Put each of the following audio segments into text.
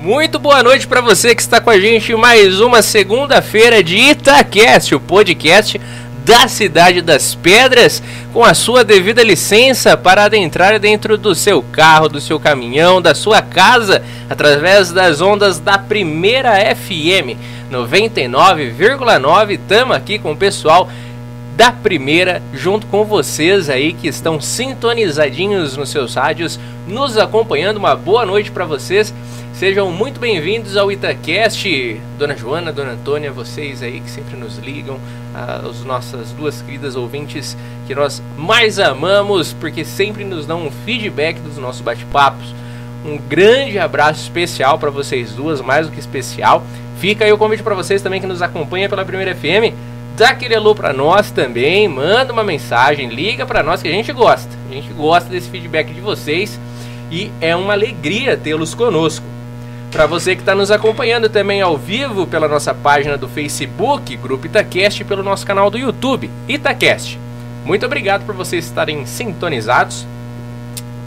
Muito boa noite para você que está com a gente mais uma segunda-feira de Itacast, o podcast da Cidade das Pedras, com a sua devida licença para adentrar dentro do seu carro, do seu caminhão, da sua casa, através das ondas da primeira FM 99,9. Estamos aqui com o pessoal da primeira, junto com vocês aí que estão sintonizadinhos nos seus rádios, nos acompanhando. Uma boa noite para vocês. Sejam muito bem-vindos ao Itacast, Dona Joana, Dona Antônia, vocês aí que sempre nos ligam, as nossas duas queridas ouvintes que nós mais amamos, porque sempre nos dão um feedback dos nossos bate-papos. Um grande abraço especial para vocês duas, mais do que especial. Fica aí o convite para vocês também que nos acompanham pela Primeira FM. Dá aquele alô para nós também, manda uma mensagem, liga para nós que a gente gosta. A gente gosta desse feedback de vocês e é uma alegria tê-los conosco. Para você que está nos acompanhando também ao vivo pela nossa página do Facebook, Grupo Itacast, e pelo nosso canal do YouTube, Itacast. Muito obrigado por vocês estarem sintonizados.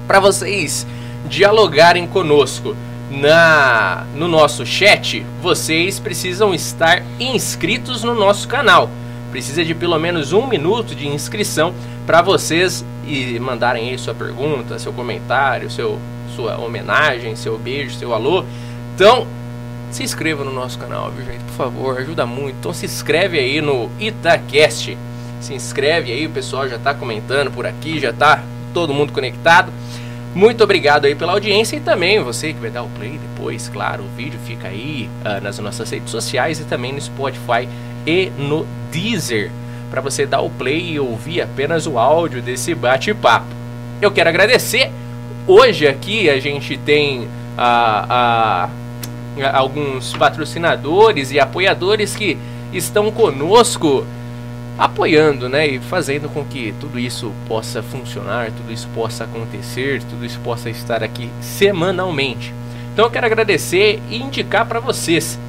Para vocês dialogarem conosco na no nosso chat, vocês precisam estar inscritos no nosso canal. Precisa de pelo menos um minuto de inscrição para vocês e mandarem aí sua pergunta, seu comentário, seu, sua homenagem, seu beijo, seu alô então, se inscreva no nosso canal, viu, gente? Por favor, ajuda muito. Então, se inscreve aí no Itacast. Se inscreve aí, o pessoal já está comentando por aqui, já está todo mundo conectado. Muito obrigado aí pela audiência e também você que vai dar o play depois, claro, o vídeo fica aí uh, nas nossas redes sociais e também no Spotify e no Deezer para você dar o play e ouvir apenas o áudio desse bate-papo. Eu quero agradecer. Hoje aqui a gente tem a, a alguns patrocinadores e apoiadores que estão conosco apoiando, né, e fazendo com que tudo isso possa funcionar, tudo isso possa acontecer, tudo isso possa estar aqui semanalmente. Então eu quero agradecer e indicar para vocês.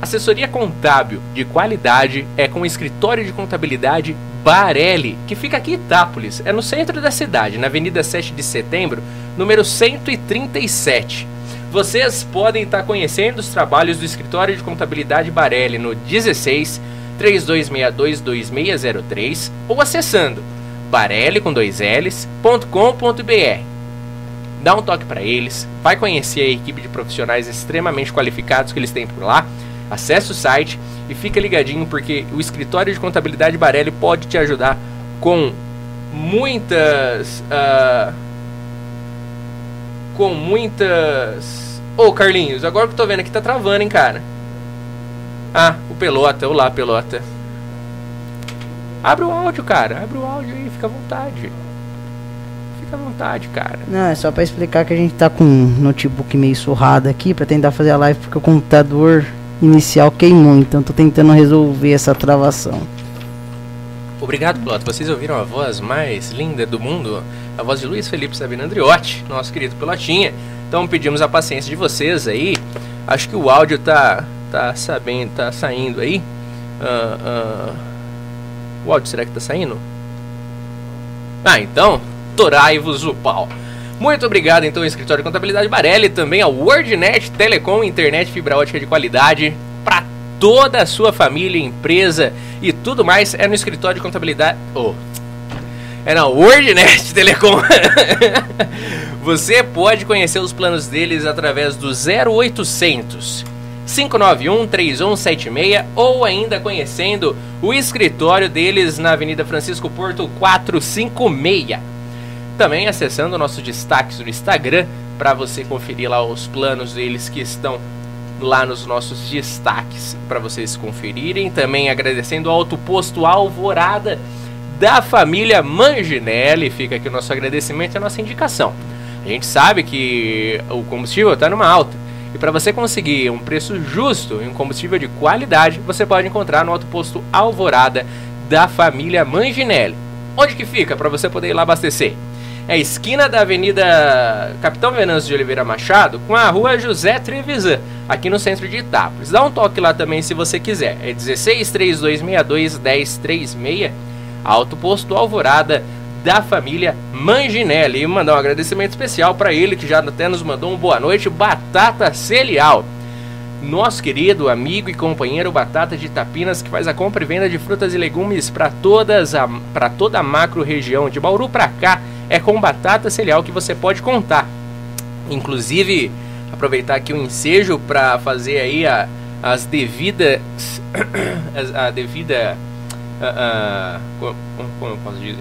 Assessoria contábil de qualidade é com o escritório de contabilidade Barelli, que fica aqui em Itápolis, é no centro da cidade, na Avenida 7 de Setembro, número 137. Vocês podem estar conhecendo os trabalhos do Escritório de Contabilidade Barelli no 16 3262 2603 ou acessando barelli com dois L's.com.br. Dá um toque para eles, vai conhecer a equipe de profissionais extremamente qualificados que eles têm por lá. Acesse o site e fica ligadinho porque o escritório de contabilidade Barelli pode te ajudar com muitas uh, com muitas. Ô oh, Carlinhos, agora que eu tô vendo aqui tá travando, hein, cara. Ah, o Pelota, olá, Pelota. Abre o áudio, cara. Abre o áudio aí, fica à vontade. Fica à vontade, cara. Não, é só pra explicar que a gente tá com um notebook meio surrado aqui pra tentar fazer a live porque o computador inicial queimou, então tô tentando resolver essa travação. Obrigado, Pelota. Vocês ouviram a voz mais linda do mundo? a voz de Luiz Felipe Sabino Andriotti, nosso querido Pelotinha. Então pedimos a paciência de vocês aí. Acho que o áudio tá, tá sabendo, tá saindo aí. Uh, uh, o áudio será que tá saindo? Ah, então, torai-vos o pau. Muito obrigado então ao Escritório de Contabilidade Barelli, também ao WordNet Telecom, internet fibra ótica de qualidade para toda a sua família, empresa e tudo mais é no Escritório de Contabilidade. Oh, é na WordNet Telecom. Você pode conhecer os planos deles através do 0800 591 3176 ou ainda conhecendo o escritório deles na Avenida Francisco Porto 456. Também acessando nossos destaques no Instagram para você conferir lá os planos deles que estão lá nos nossos destaques para vocês conferirem. Também agradecendo ao Alto Posto Alvorada da família Manginelli. Fica aqui o nosso agradecimento e a nossa indicação. A gente sabe que o combustível está numa alta. E para você conseguir um preço justo e um combustível de qualidade, você pode encontrar no autoposto Alvorada da família Manginelli. Onde que fica para você poder ir lá abastecer? É a esquina da Avenida Capitão Venâncio de Oliveira Machado com a Rua José Trevisan, aqui no centro de Itápolis. Dá um toque lá também se você quiser. É 16 3262 1036 Alto Posto Alvorada da família Manginelli. E mandar um agradecimento especial para ele, que já até nos mandou um boa noite, Batata Celial. Nosso querido amigo e companheiro Batata de Tapinas, que faz a compra e venda de frutas e legumes para todas para toda a macro região de Bauru para cá, é com Batata Celial que você pode contar. Inclusive, aproveitar aqui o ensejo para fazer aí a, as devidas a, a devida uh, uh, como, eu posso dizer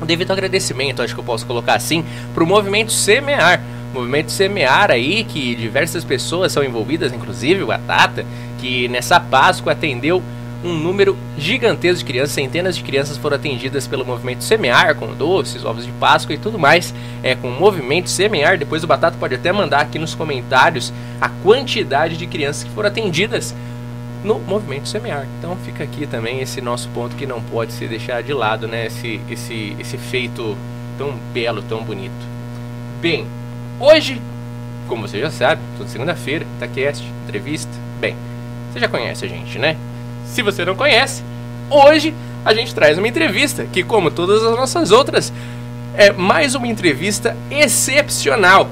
um devido agradecimento acho que eu posso colocar assim para o movimento semear movimento semear aí que diversas pessoas são envolvidas inclusive o Atata que nessa Páscoa atendeu um número gigantesco de crianças, centenas de crianças foram atendidas pelo movimento Semear, com doces, ovos de Páscoa e tudo mais, é, com o movimento Semear. Depois o Batata pode até mandar aqui nos comentários a quantidade de crianças que foram atendidas no movimento Semear. Então fica aqui também esse nosso ponto que não pode ser deixado de lado, né? Esse, esse, esse feito tão belo, tão bonito. Bem, hoje, como você já sabe, toda segunda-feira, TaCast, entrevista. Bem, você já conhece a gente, né? Se você não conhece, hoje a gente traz uma entrevista que, como todas as nossas outras, é mais uma entrevista excepcional.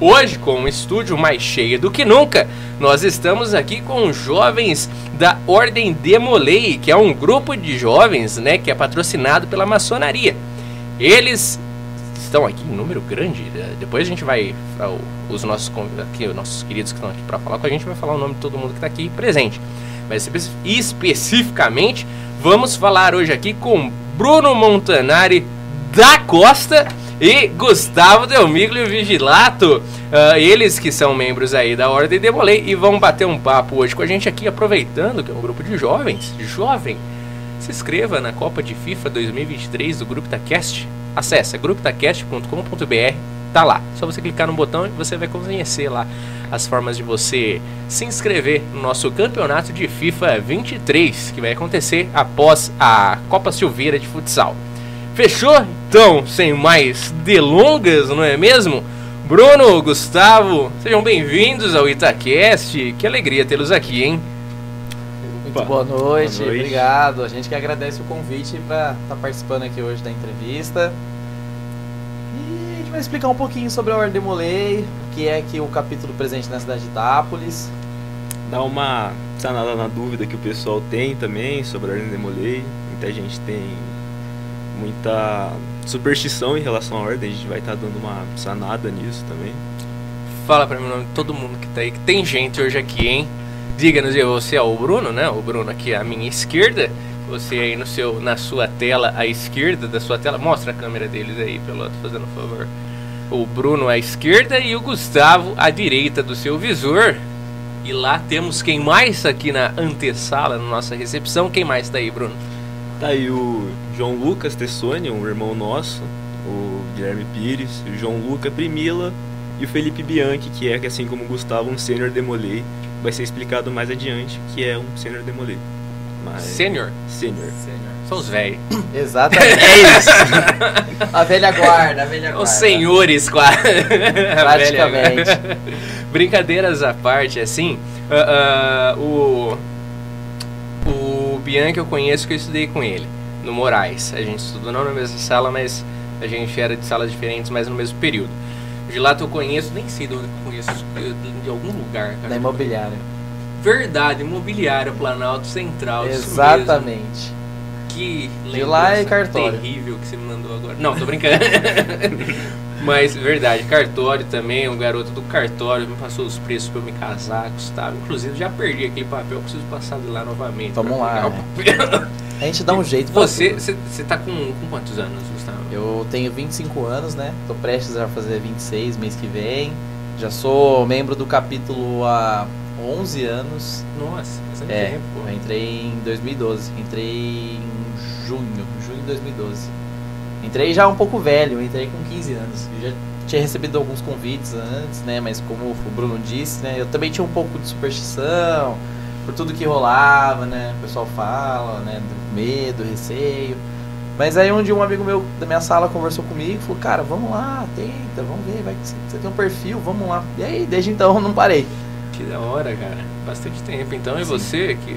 Hoje, com um estúdio mais cheio do que nunca, nós estamos aqui com jovens da Ordem Demolei, que é um grupo de jovens, né, que é patrocinado pela maçonaria. Eles estão aqui em número grande. Né? Depois a gente vai os nossos aqui, os nossos queridos que estão aqui para falar com a gente vai falar o nome de todo mundo que está aqui presente mas especificamente vamos falar hoje aqui com Bruno Montanari da Costa e Gustavo Delmiglio Vigilato, uh, eles que são membros aí da Ordem de Demolei e vão bater um papo hoje com a gente aqui, aproveitando que é um grupo de jovens, jovem, se inscreva na Copa de FIFA 2023 do Grupo Tacast, acesse grupotacast.com.br, tá lá, só você clicar no botão e você vai conhecer lá as formas de você se inscrever no nosso campeonato de FIFA 23, que vai acontecer após a Copa Silveira de Futsal. Fechou? Então, sem mais delongas, não é mesmo? Bruno, Gustavo, sejam bem-vindos ao Itacast. Que alegria tê-los aqui, hein? Muito boa noite, boa noite, obrigado. A gente que agradece o convite para estar tá participando aqui hoje da entrevista vai explicar um pouquinho sobre a Ordem de Molay, o que é que o capítulo presente na cidade de Itápolis. Dá uma sanada na dúvida que o pessoal tem também sobre a Ordem de Molay. Muita gente tem muita superstição em relação à Ordem, a gente vai estar tá dando uma sanada nisso também. Fala pra mim o nome de todo mundo que tá aí, que tem gente hoje aqui, hein? Diga-nos, você é o Bruno, né? O Bruno aqui à minha esquerda você aí no seu, na sua tela à esquerda da sua tela, mostra a câmera deles aí, Peloto, fazendo um favor. O Bruno à esquerda e o Gustavo à direita do seu visor. E lá temos quem mais aqui na antessala, na nossa recepção. Quem mais tá aí, Bruno? Tá aí o João Lucas Tessoni, um irmão nosso, o Guilherme Pires, o João Luca Primila e o Felipe Bianchi, que é, assim como o Gustavo, um sênior demolei. Vai ser explicado mais adiante que é um sênior demolei. Mas... Sênior? Sênior. São os velhos. Exatamente. é isso. a velha guarda, a velha guarda. Os senhores, quase. Praticamente. Brincadeiras à parte, assim, uh, uh, o, o Bianchi eu conheço que eu estudei com ele, no Moraes. A gente estudou não na mesma sala, mas a gente era de salas diferentes, mas no mesmo período. De lá eu conheço, nem sei de onde eu conheço, de, de algum lugar. Cara. Da imobiliária. Verdade, imobiliária Planalto Central. Exatamente. Que De lá é cartório. terrível que você me mandou agora. Não, tô brincando. Mas, verdade, cartório também, o garoto do cartório me passou os preços pra eu me casar, Gustavo. Inclusive, já perdi aquele papel, preciso passar de lá novamente. Vamos lá. Né? A gente dá um jeito. Você, você, você tá com, com quantos anos, Gustavo? Eu tenho 25 anos, né? Tô prestes a fazer 26 mês que vem. Já sou membro do capítulo há 11 anos. Nossa, bastante é, tempo. Eu entrei em 2012. Entrei em junho, junho de 2012. Entrei já um pouco velho, entrei com 15 anos. Eu já tinha recebido alguns convites antes, né? Mas como o Bruno disse, né? Eu também tinha um pouco de superstição por tudo que rolava, né? O pessoal fala, né? Do medo, receio. Mas aí um dia um amigo meu da minha sala conversou comigo e falou, cara, vamos lá, tenta, vamos ver, vai que você tem um perfil, vamos lá. E aí, desde então, não parei. Que da hora, cara. Bastante tempo. Então, e Sim. você que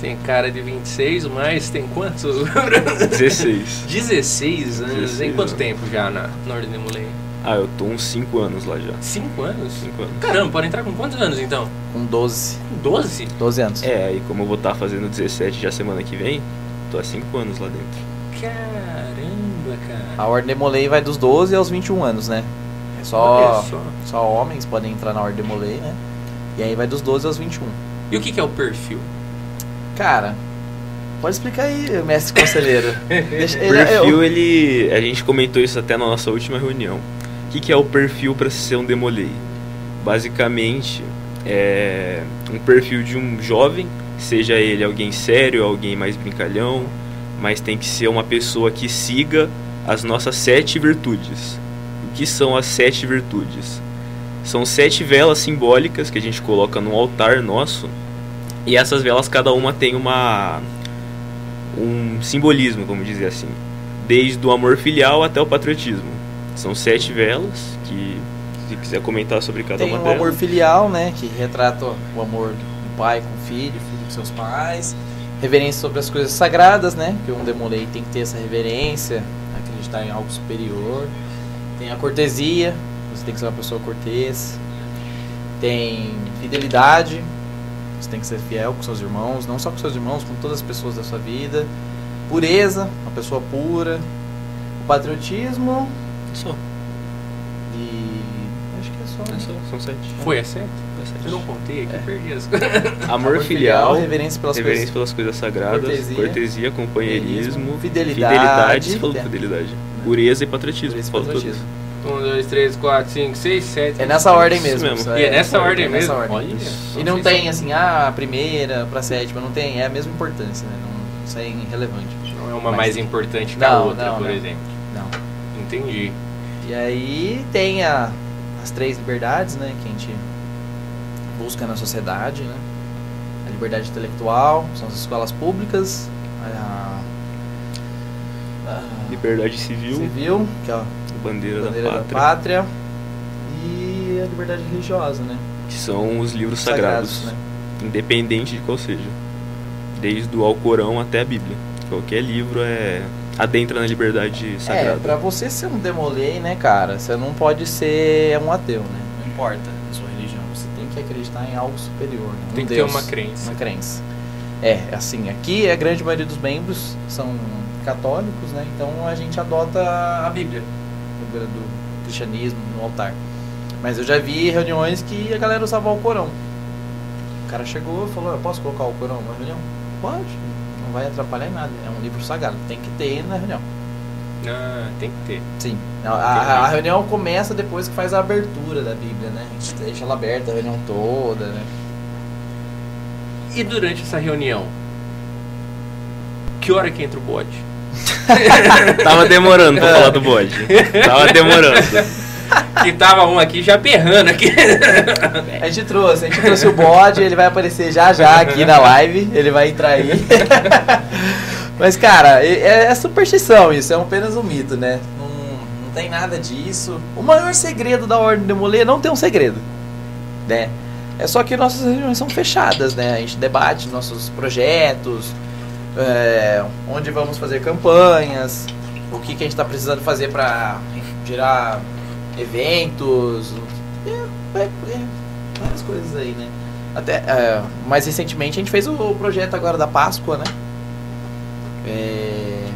Tem cara de 26, mas tem quantos? 16. 16 anos. 16 em quanto anos. tempo já na, na Ordem de Mulei? Ah, eu tô uns 5 anos lá já. 5 anos? 5 anos. Caramba, pode entrar com quantos anos então? Com 12. 12? 12 anos. É, aí como eu vou estar fazendo 17 já semana que vem, tô há 5 anos lá dentro. Caramba, cara. A Ordem de Molay vai dos 12 aos 21 anos, né? É só, só. só homens podem entrar na Ordem de Molay, né? E aí vai dos 12 aos 21. E o que, que é o perfil? Cara, pode explicar aí, mestre conselheiro. Deixa, ele- é, perfil, eu- ele. A gente comentou isso até na nossa última reunião. O que, que é o perfil para ser um demolei? Basicamente, é um perfil de um jovem, seja ele alguém sério, alguém mais brincalhão, mas tem que ser uma pessoa que siga as nossas sete virtudes. O que são as sete virtudes? São sete velas simbólicas que a gente coloca no altar nosso, e essas velas cada uma tem uma um simbolismo, vamos dizer assim, desde o amor filial até o patriotismo. São sete velas que, se quiser comentar sobre cada Tem uma o delas. amor filial, né? Que retrata o amor do pai com o filho, filho com seus pais. Reverência sobre as coisas sagradas, né? Que um demolei tem que ter essa reverência, acreditar em algo superior. Tem a cortesia, você tem que ser uma pessoa cortês. Tem fidelidade, você tem que ser fiel com seus irmãos, não só com seus irmãos, com todas as pessoas da sua vida. Pureza, uma pessoa pura. O patriotismo Só, e. Acho que é só. é né? só, são sete. Foi, é? É sete. Eu não contei aqui, É. perdi as Amor, filial, reverência pelas reverência coisas. pelas coisas sagradas, Cortesia, cortesia, companheirismo, fidelidade, fidelidade, você falou é. fidelidade, pureza e patriotismo. Pureza e falou tudo. patriotismo. 1, 2, 3, 4, 5, 6, 7. É nessa ordem mesmo. mesmo. E é nessa ordem é nessa mesmo? ordem. Olha. Isso. E não tem assim, ah, a primeira pra sétima, não tem, é a mesma importância, né? Não, isso é irrelevante. Não é uma Mas- mais importante que a Não, outra, não, por não. exemplo. Não. Entendi. E aí tem a, as três liberdades, né, que a gente busca na sociedade, né? A liberdade intelectual, são as escolas públicas, a, a Liberdade civil, civil, que é a bandeira, bandeira da da pátria, pátria, e a liberdade religiosa, né? que são os livros sagrados, né? independente de qual seja. Desde o Alcorão até a Bíblia. Qualquer livro é adentra na liberdade É, sagrada. pra você ser um demolei, né, cara, você não pode ser um ateu, né? Não importa a sua religião, você tem que acreditar em algo superior, né? Um Tem que ter Deus, uma crença. Uma crença. É, assim, aqui a grande maioria dos membros são católicos, né? Então a gente adota a Bíblia do, do cristianismo no altar. Mas eu já vi reuniões que a galera usava o Corão. O cara chegou e falou, eu posso colocar o Corão na reunião? Pode, não vai atrapalhar em nada. É um livro sagrado, tem que ter na reunião. Ah, tem que ter. Sim. A, a- a reunião começa depois que faz a abertura da Bíblia, né? A gente deixa ela aberta a reunião toda, né? E durante essa reunião, que hora que entra o bode? Tava demorando pra falar do bode. Tava demorando. Que tava um aqui já berrando aqui. A gente trouxe, a gente trouxe o bode, ele vai aparecer já já aqui na live, ele vai entrar aí. Mas, cara, é, é superstição isso, é apenas um mito, né? Não, não tem nada disso. O maior segredo da Ordem de Molê não tem um segredo, né? É só que nossas reuniões são fechadas, né? A gente debate nossos projetos, é, onde vamos fazer campanhas, o que, que a gente está precisando fazer para gerar eventos, é, é, é, várias coisas aí, né? Até, é, mais recentemente a gente fez o, o projeto agora da Páscoa, né? É,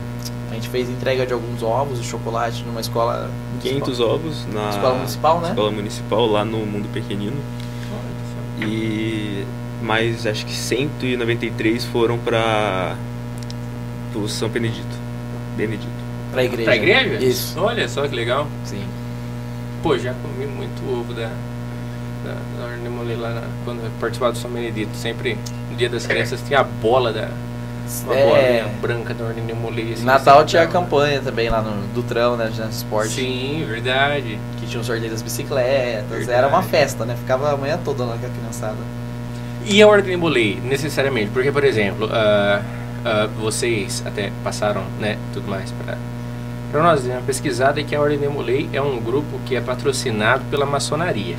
a gente fez entrega de alguns ovos de chocolate numa escola 500 ovos na escola municipal, né? escola municipal lá no Mundo Pequenino. E mais acho que 193 foram para o São Benedito. Benedito. Pra igreja. Pra igreja? Isso, Olha só que legal. sim. Pô, já comi muito ovo da, da, lá na, quando eu participava do São Benedito. Sempre no dia das crianças tinha a bola da. Uma É, bolinha branca da Ordem assim, Natal sempre tinha a campanha também lá no Dutrão, né? De esporte. Sim, verdade. Que tinha o sorteio das bicicletas. Verdade. Era uma festa, né? Ficava a manhã toda lá com a criançada. E a Ordem de Molay, necessariamente? Porque, por exemplo, ah, ah, vocês até passaram, né, tudo mais para para nós dar uma pesquisada e que a Ordem de Molay é um grupo que é patrocinado pela maçonaria.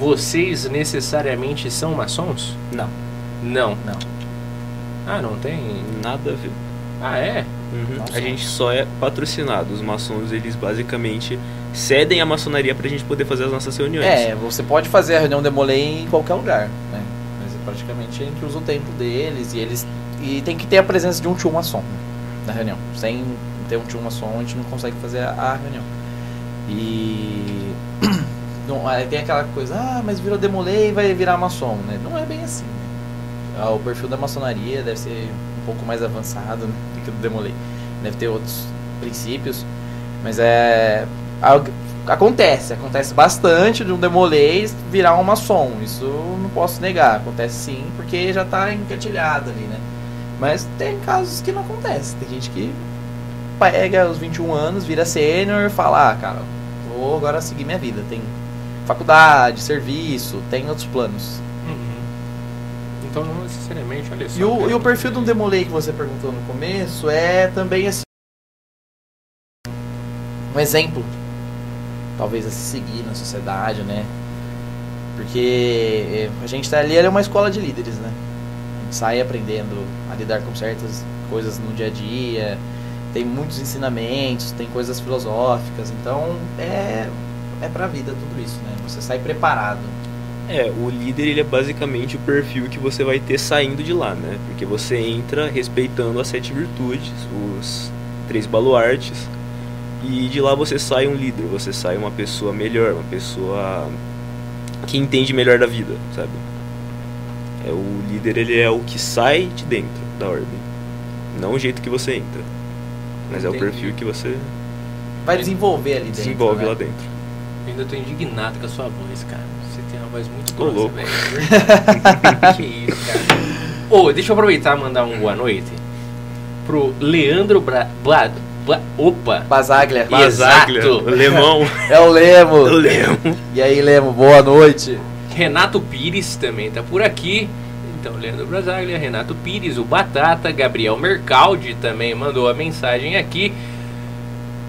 Vocês necessariamente são maçons? Não, Não. não. Ah, não tem? Nada a ver. Ah, é? Uhum. A gente só é patrocinado. Os maçons, eles basicamente cedem a maçonaria pra gente poder fazer as nossas reuniões. É, você pode fazer a reunião Demolei em qualquer lugar, né? Praticamente a gente usa o tempo deles e eles. E tem que ter a presença de um tio né, na reunião. Sem ter um tio maçom, a gente não consegue fazer a, a reunião. E. Não, aí tem aquela coisa, ah, mas virou Demolei e vai virar maçom, né? Não é bem assim, né? Ah, O perfil da maçonaria deve ser um pouco mais avançado né, do que o do Demolei. Deve ter outros princípios, mas é. Acontece, acontece bastante de um Demolei virar um maçom. Isso não posso negar. Acontece sim, porque já tá engatilhado ali, né? Mas tem casos que não acontece. Tem gente que pega os 21 anos, vira sênior e fala, ah, cara, vou agora seguir minha vida. Tem faculdade, serviço, tem outros planos. Uhum. Então não necessariamente, olha só. E o, e o perfil de um Demolei que você perguntou no começo é também assim. Um exemplo. Talvez a se seguir na sociedade, né? Porque eh, a gente tá ali, é uma escola de líderes, né? A gente sai aprendendo a lidar com certas coisas no dia a dia. Tem muitos ensinamentos, tem coisas filosóficas. Então é, é pra vida tudo isso, né? Você sai preparado. É, o líder ele é basicamente o perfil que você vai ter saindo de lá, né? Porque você entra respeitando as sete virtudes, os três baluartes, e de lá você sai um líder, você sai uma pessoa melhor, uma pessoa que entende melhor da vida, sabe? É o líder, ele é o que sai de dentro da ordem, não o jeito que você entra, mas é o Entendi. perfil que você Vai desenvolver ali dentro. desenvolve né? lá dentro. Eu ainda tô indignado com a sua voz, cara. Você tem uma voz muito grossa, louco. velho. que isso, cara. Ô, deixa eu aproveitar e mandar um boa noite pro Leandro Bra... Bla... Bla... Opa! Basaglia. Exato. Basaglia, Lemão, É o Lemo. Lemo. E aí, Lemo, boa noite. Renato Pires também tá por aqui. Então, Leandro Brasaglia, Renato Pires, o Batata, Gabriel Mercaldi também mandou a mensagem aqui.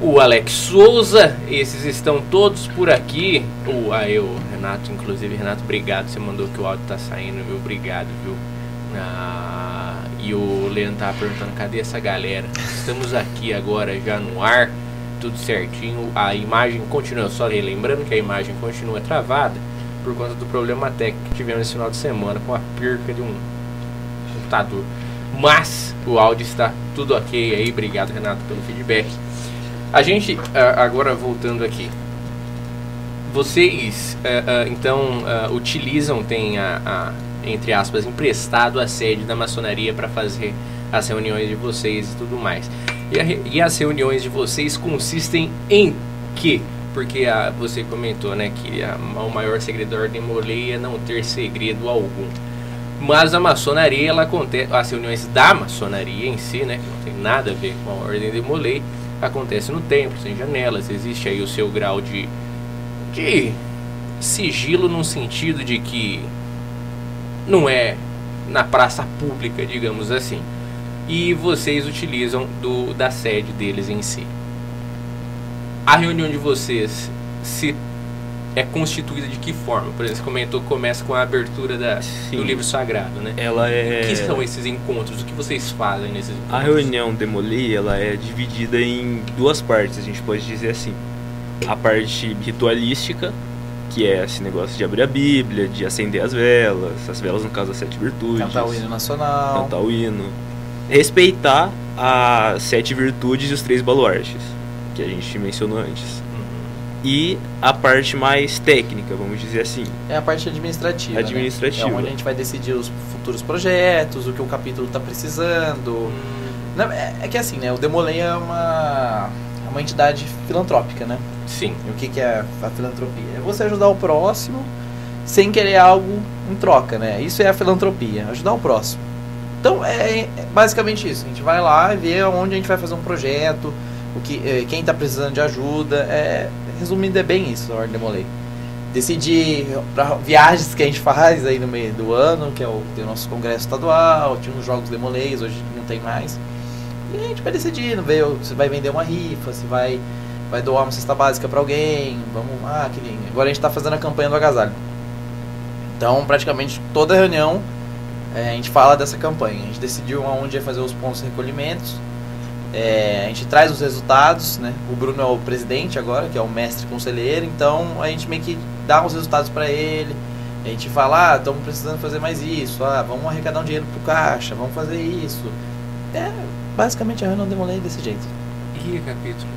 O Alex Souza, esses estão todos por aqui. O, aí o Renato, inclusive, Renato, obrigado. Você mandou que o áudio tá saindo, viu? Obrigado, viu? Ah, e o Leandro tava perguntando, cadê essa galera? Estamos aqui agora já no ar, tudo certinho. A imagem continua, só lembrando que a imagem continua travada por conta do problema técnico que tivemos esse final de semana com a perca de um computador. Mas o áudio está tudo ok aí. Obrigado, Renato, pelo feedback. A gente, agora voltando aqui. Vocês, ah, ah, então, ah, utilizam, tem a, a, entre aspas, emprestado a sede da maçonaria para fazer as reuniões de vocês e tudo mais. E, a e as reuniões de vocês consistem em quê? Porque a, você comentou, né, que a- o maior segredo da Ordem Molei é não ter segredo algum. Mas a maçonaria, ela acontece, as reuniões da maçonaria em si, né, que não tem nada a ver com a Ordem de Molei, acontece no templo, sem janelas, existe aí o seu grau de, de sigilo num sentido de que não é na praça pública, digamos assim. E vocês utilizam do, da sede deles em si. A reunião de vocês se é constituída de que forma? Por exemplo, você comentou começa com a abertura da, do livro sagrado, né? Ela é O que são esses encontros? O que vocês fazem nesses encontros? A reunião Demoli, ela é dividida em duas partes, a gente pode dizer assim. A parte ritualística, que é esse negócio de abrir a Bíblia, de acender as velas, as velas no caso das sete virtudes, Cantar o hino nacional. cantar o hino. Respeitar as sete virtudes e os três baluartes, que a gente mencionou antes. Uhum. E a parte mais técnica, vamos dizer assim. É a parte administrativa. né? Administrativa. É onde a gente vai decidir os futuros projetos, o que o capítulo está precisando. Hum, é, que assim, né? O Demolei é uma, é uma entidade filantrópica, né? Sim. E o que, que é a filantropia? É você ajudar o próximo sem querer algo em troca, né? Isso é a filantropia, ajudar o próximo. Então é, é basicamente isso. A gente vai lá e vê onde a gente vai fazer um projeto, o que, eh, quem está precisando de ajuda. É, resumindo, é bem isso, a Ordem Demolei. Decidir para viagens que a gente faz aí no meio do ano, que é o, tem o nosso congresso estadual, tinha uns jogos Demoleis, hoje não tem mais. E a gente vai decidindo, ver se vai vender uma rifa, se vai, vai doar uma cesta básica para alguém. Vamos, ah, que lindo. Agora a gente está fazendo a campanha do agasalho. Então, praticamente toda reunião é, a gente fala dessa campanha. A gente decidiu aonde ia fazer os pontos de recolhimentos. É, a gente traz os resultados, né? O Bruno é o presidente agora, que é o mestre conselheiro, então a gente meio que dá os resultados para ele. A gente fala, ah, estamos precisando fazer mais isso, ah, vamos arrecadar um dinheiro pro caixa, vamos fazer isso. É, basicamente a reunião demolei desse jeito. E capítulo?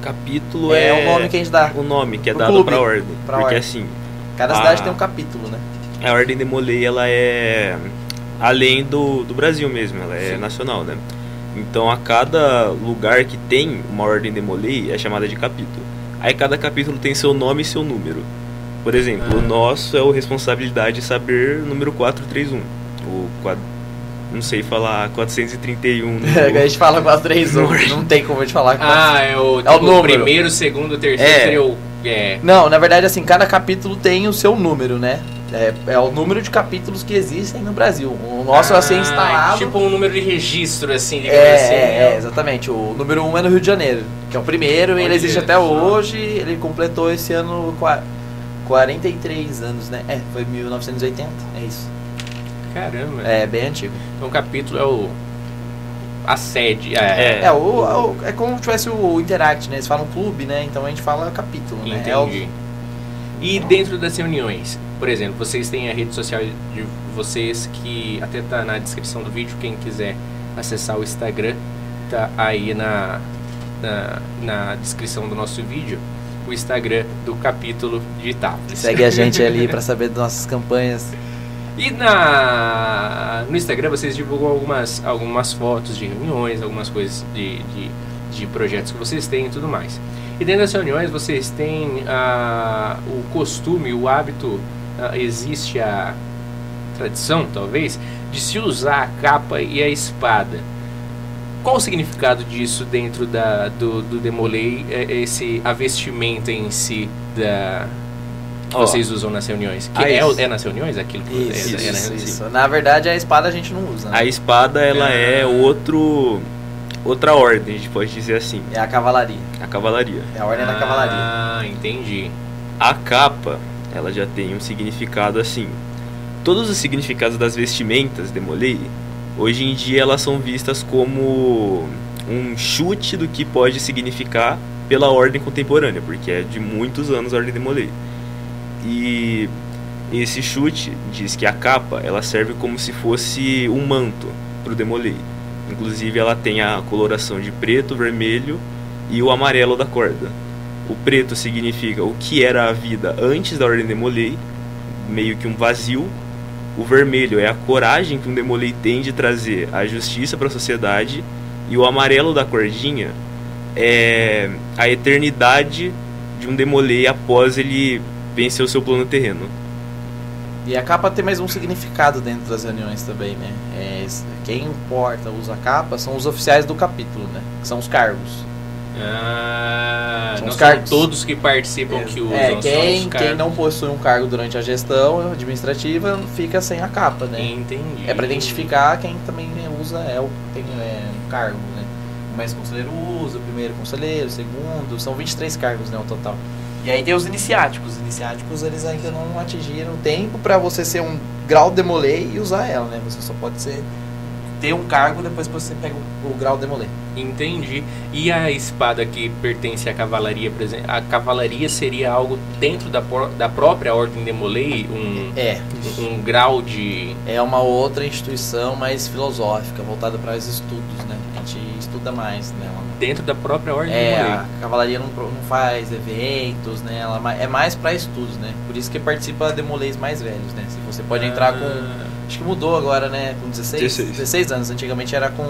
Capítulo É, é, o nome que a gente dá. o nome que é dado clube. pra ordem. Pra porque ordem. assim, Cada Ah. cidade tem um capítulo, né? a ordem Demolei ela é além do, do Brasil mesmo, ela é Sim. nacional, né? Então a cada lugar que tem uma ordem Demolei é chamada de capítulo. Aí cada capítulo tem seu nome e seu número. Por exemplo, Ah. o nosso é o responsabilidade de saber o número 431. O quad... não sei falar 431. no- a gente fala 431, não tem como a gente falar Ah, é o, É o tipo, número. primeiro, segundo, terceiro É. É. Não, na verdade, assim, cada capítulo tem o seu número, né? É, é o número de capítulos que existem no Brasil. O nosso é assim Ah, instalado. Tipo um número de registro, assim, digamos é, assim. é, é, exatamente. O número 1 um é no Rio de Janeiro, que é o primeiro, e ele Olha existe até hoje. Ele completou esse ano qua- 43 anos, né? É, foi 1980, é isso. Caramba. É bem antigo. Então o capítulo é o. A sede. É. É, o, o- é como se tivesse o Interact, né? Eles falam clube, né? Então a gente fala capítulo, né? É o- Entendi. E dentro das reuniões, por exemplo, vocês têm a rede social de vocês que até tá na descrição do vídeo, quem quiser acessar o Instagram, tá aí na, na, na descrição do nosso vídeo, o Instagram do capítulo de Itápolis. Segue a gente ali pra saber das nossas campanhas. E na, no Instagram vocês divulgam algumas, algumas fotos de reuniões, algumas coisas de, de, de projetos que vocês têm e tudo mais. E dentro das reuniões vocês têm ah, o costume, o hábito, ah, existe a tradição, talvez, de se usar a capa e a espada. Qual o significado disso dentro da, do, do Demolei, é, esse a vestimenta em si da, que Ó, vocês usam nas reuniões? Que a é, é nas reuniões aquilo que Isso, é, é na isso, reunião? isso. Na verdade, a espada a gente não usa, né? A espada ela Ah. é outro outra ordem, a gente pode dizer assim, É a cavalaria. a cavalaria. É a ordem da cavalaria. Ah, entendi. A capa, ela já tem um significado assim. Todos os significados das vestimentas Demolei, hoje em dia elas são vistas como um chute do que pode significar pela ordem contemporânea, porque é de muitos anos a ordem Demolei. E esse chute diz que a capa, ela serve como se fosse um manto para o Demolei. Inclusive ela tem a coloração de preto, vermelho e o amarelo da corda. O preto significa o que era a vida antes da Ordem Demolei, meio que um vazio. O vermelho é a coragem que um Demolei tem de trazer a justiça para a sociedade. E o amarelo da cordinha é a eternidade de um Demolei após ele vencer o seu plano terreno. E a capa tem mais um significado dentro das reuniões também, né? É, quem importa, usa a capa, são os oficiais do capítulo, né? Que são os cargos. Ah, São não os são cargos. todos que participam que usam, é, são quem, os quem não possui um cargo durante a gestão administrativa fica sem a capa, né? Entendi. É pra identificar quem também né, usa, é o tem é, um cargo, né? O mais conselheiro usa, o primeiro conselheiro, o segundo, são 23 cargos, né, o total. E aí tem os iniciáticos. Os iniciáticos, eles ainda não atingiram o tempo pra você ser um grau demolei e usar ela, né? Você só pode ser ter um cargo depois que você pega o, o grau demolei. Entendi. E a espada que pertence à cavalaria, por exemplo, a cavalaria seria algo dentro da, da própria Ordem Demolei, um, É, um grau de... é uma outra instituição mais filosófica, voltada para os estudos, né? A gente mais nela. né? dentro da própria Ordem É, a cavalaria não, não faz eventos, né? Ela ma- é mais para estudos, né? Por isso que participa demoleis mais velhos, né? Se você pode entrar com. Ah, Acho que mudou agora, né? Com 16? 16. 16 anos. Antigamente era com.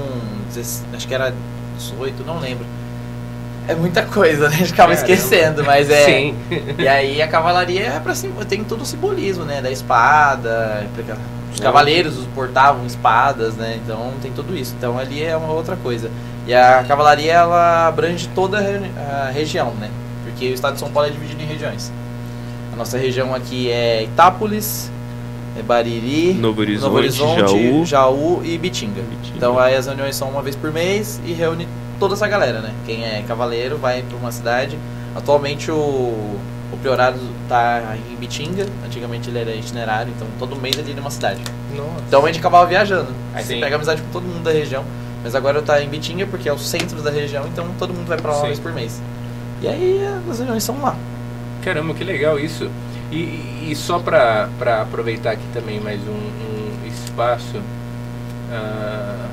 16 Acho que era 18, não lembro. É muita coisa, né? A gente acaba Caramba. esquecendo, mas é. Sim. E aí a cavalaria é pra cima, tem todo o simbolismo, né? Da espada, os É. cavaleiros portavam espadas, né? Então tem tudo isso. Então ali é uma outra coisa. E a cavalaria ela abrange toda a re- a região, né? Porque o estado de São Paulo é dividido em regiões. A nossa região aqui é Itápolis, Bariri, Novo Horizonte, Novo Horizonte, Jaú. Jaú e Bitinga. Bitinga. Então aí as reuniões são uma vez por mês e reúne toda essa galera, né? Quem é cavaleiro vai para uma cidade. Atualmente o O Priorato tá em Bitinga, antigamente ele era itinerário, então todo mês ele ia numa cidade. Nossa. Então a gente acabava viajando. Aí Sim. você pega amizade com todo mundo da região. Mas agora eu tá em Bitinga porque é o centro da região, então todo mundo vai pra lá uma Sim. vez por mês. E aí as reuniões são lá. Caramba, que legal isso. E, e só pra, pra aproveitar aqui também mais um, um espaço. ah,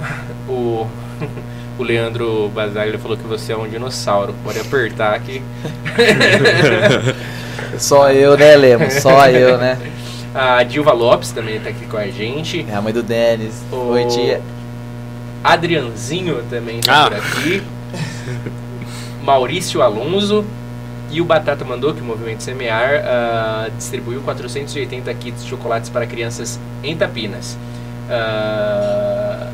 o, o Leandro Basaglia falou que você é um dinossauro. Pode apertar aqui. Só eu, né, Lemos? Só eu, né? A Dilva Lopes também está aqui com a gente. É a mãe do Denis. O- Oi, tia. Adrianzinho também está Ah. por aqui. Maurício Alonso. E o Batata mandou que o Movimento Semear ah, distribuiu 480 kits de chocolates para crianças em Tapinas. Ah,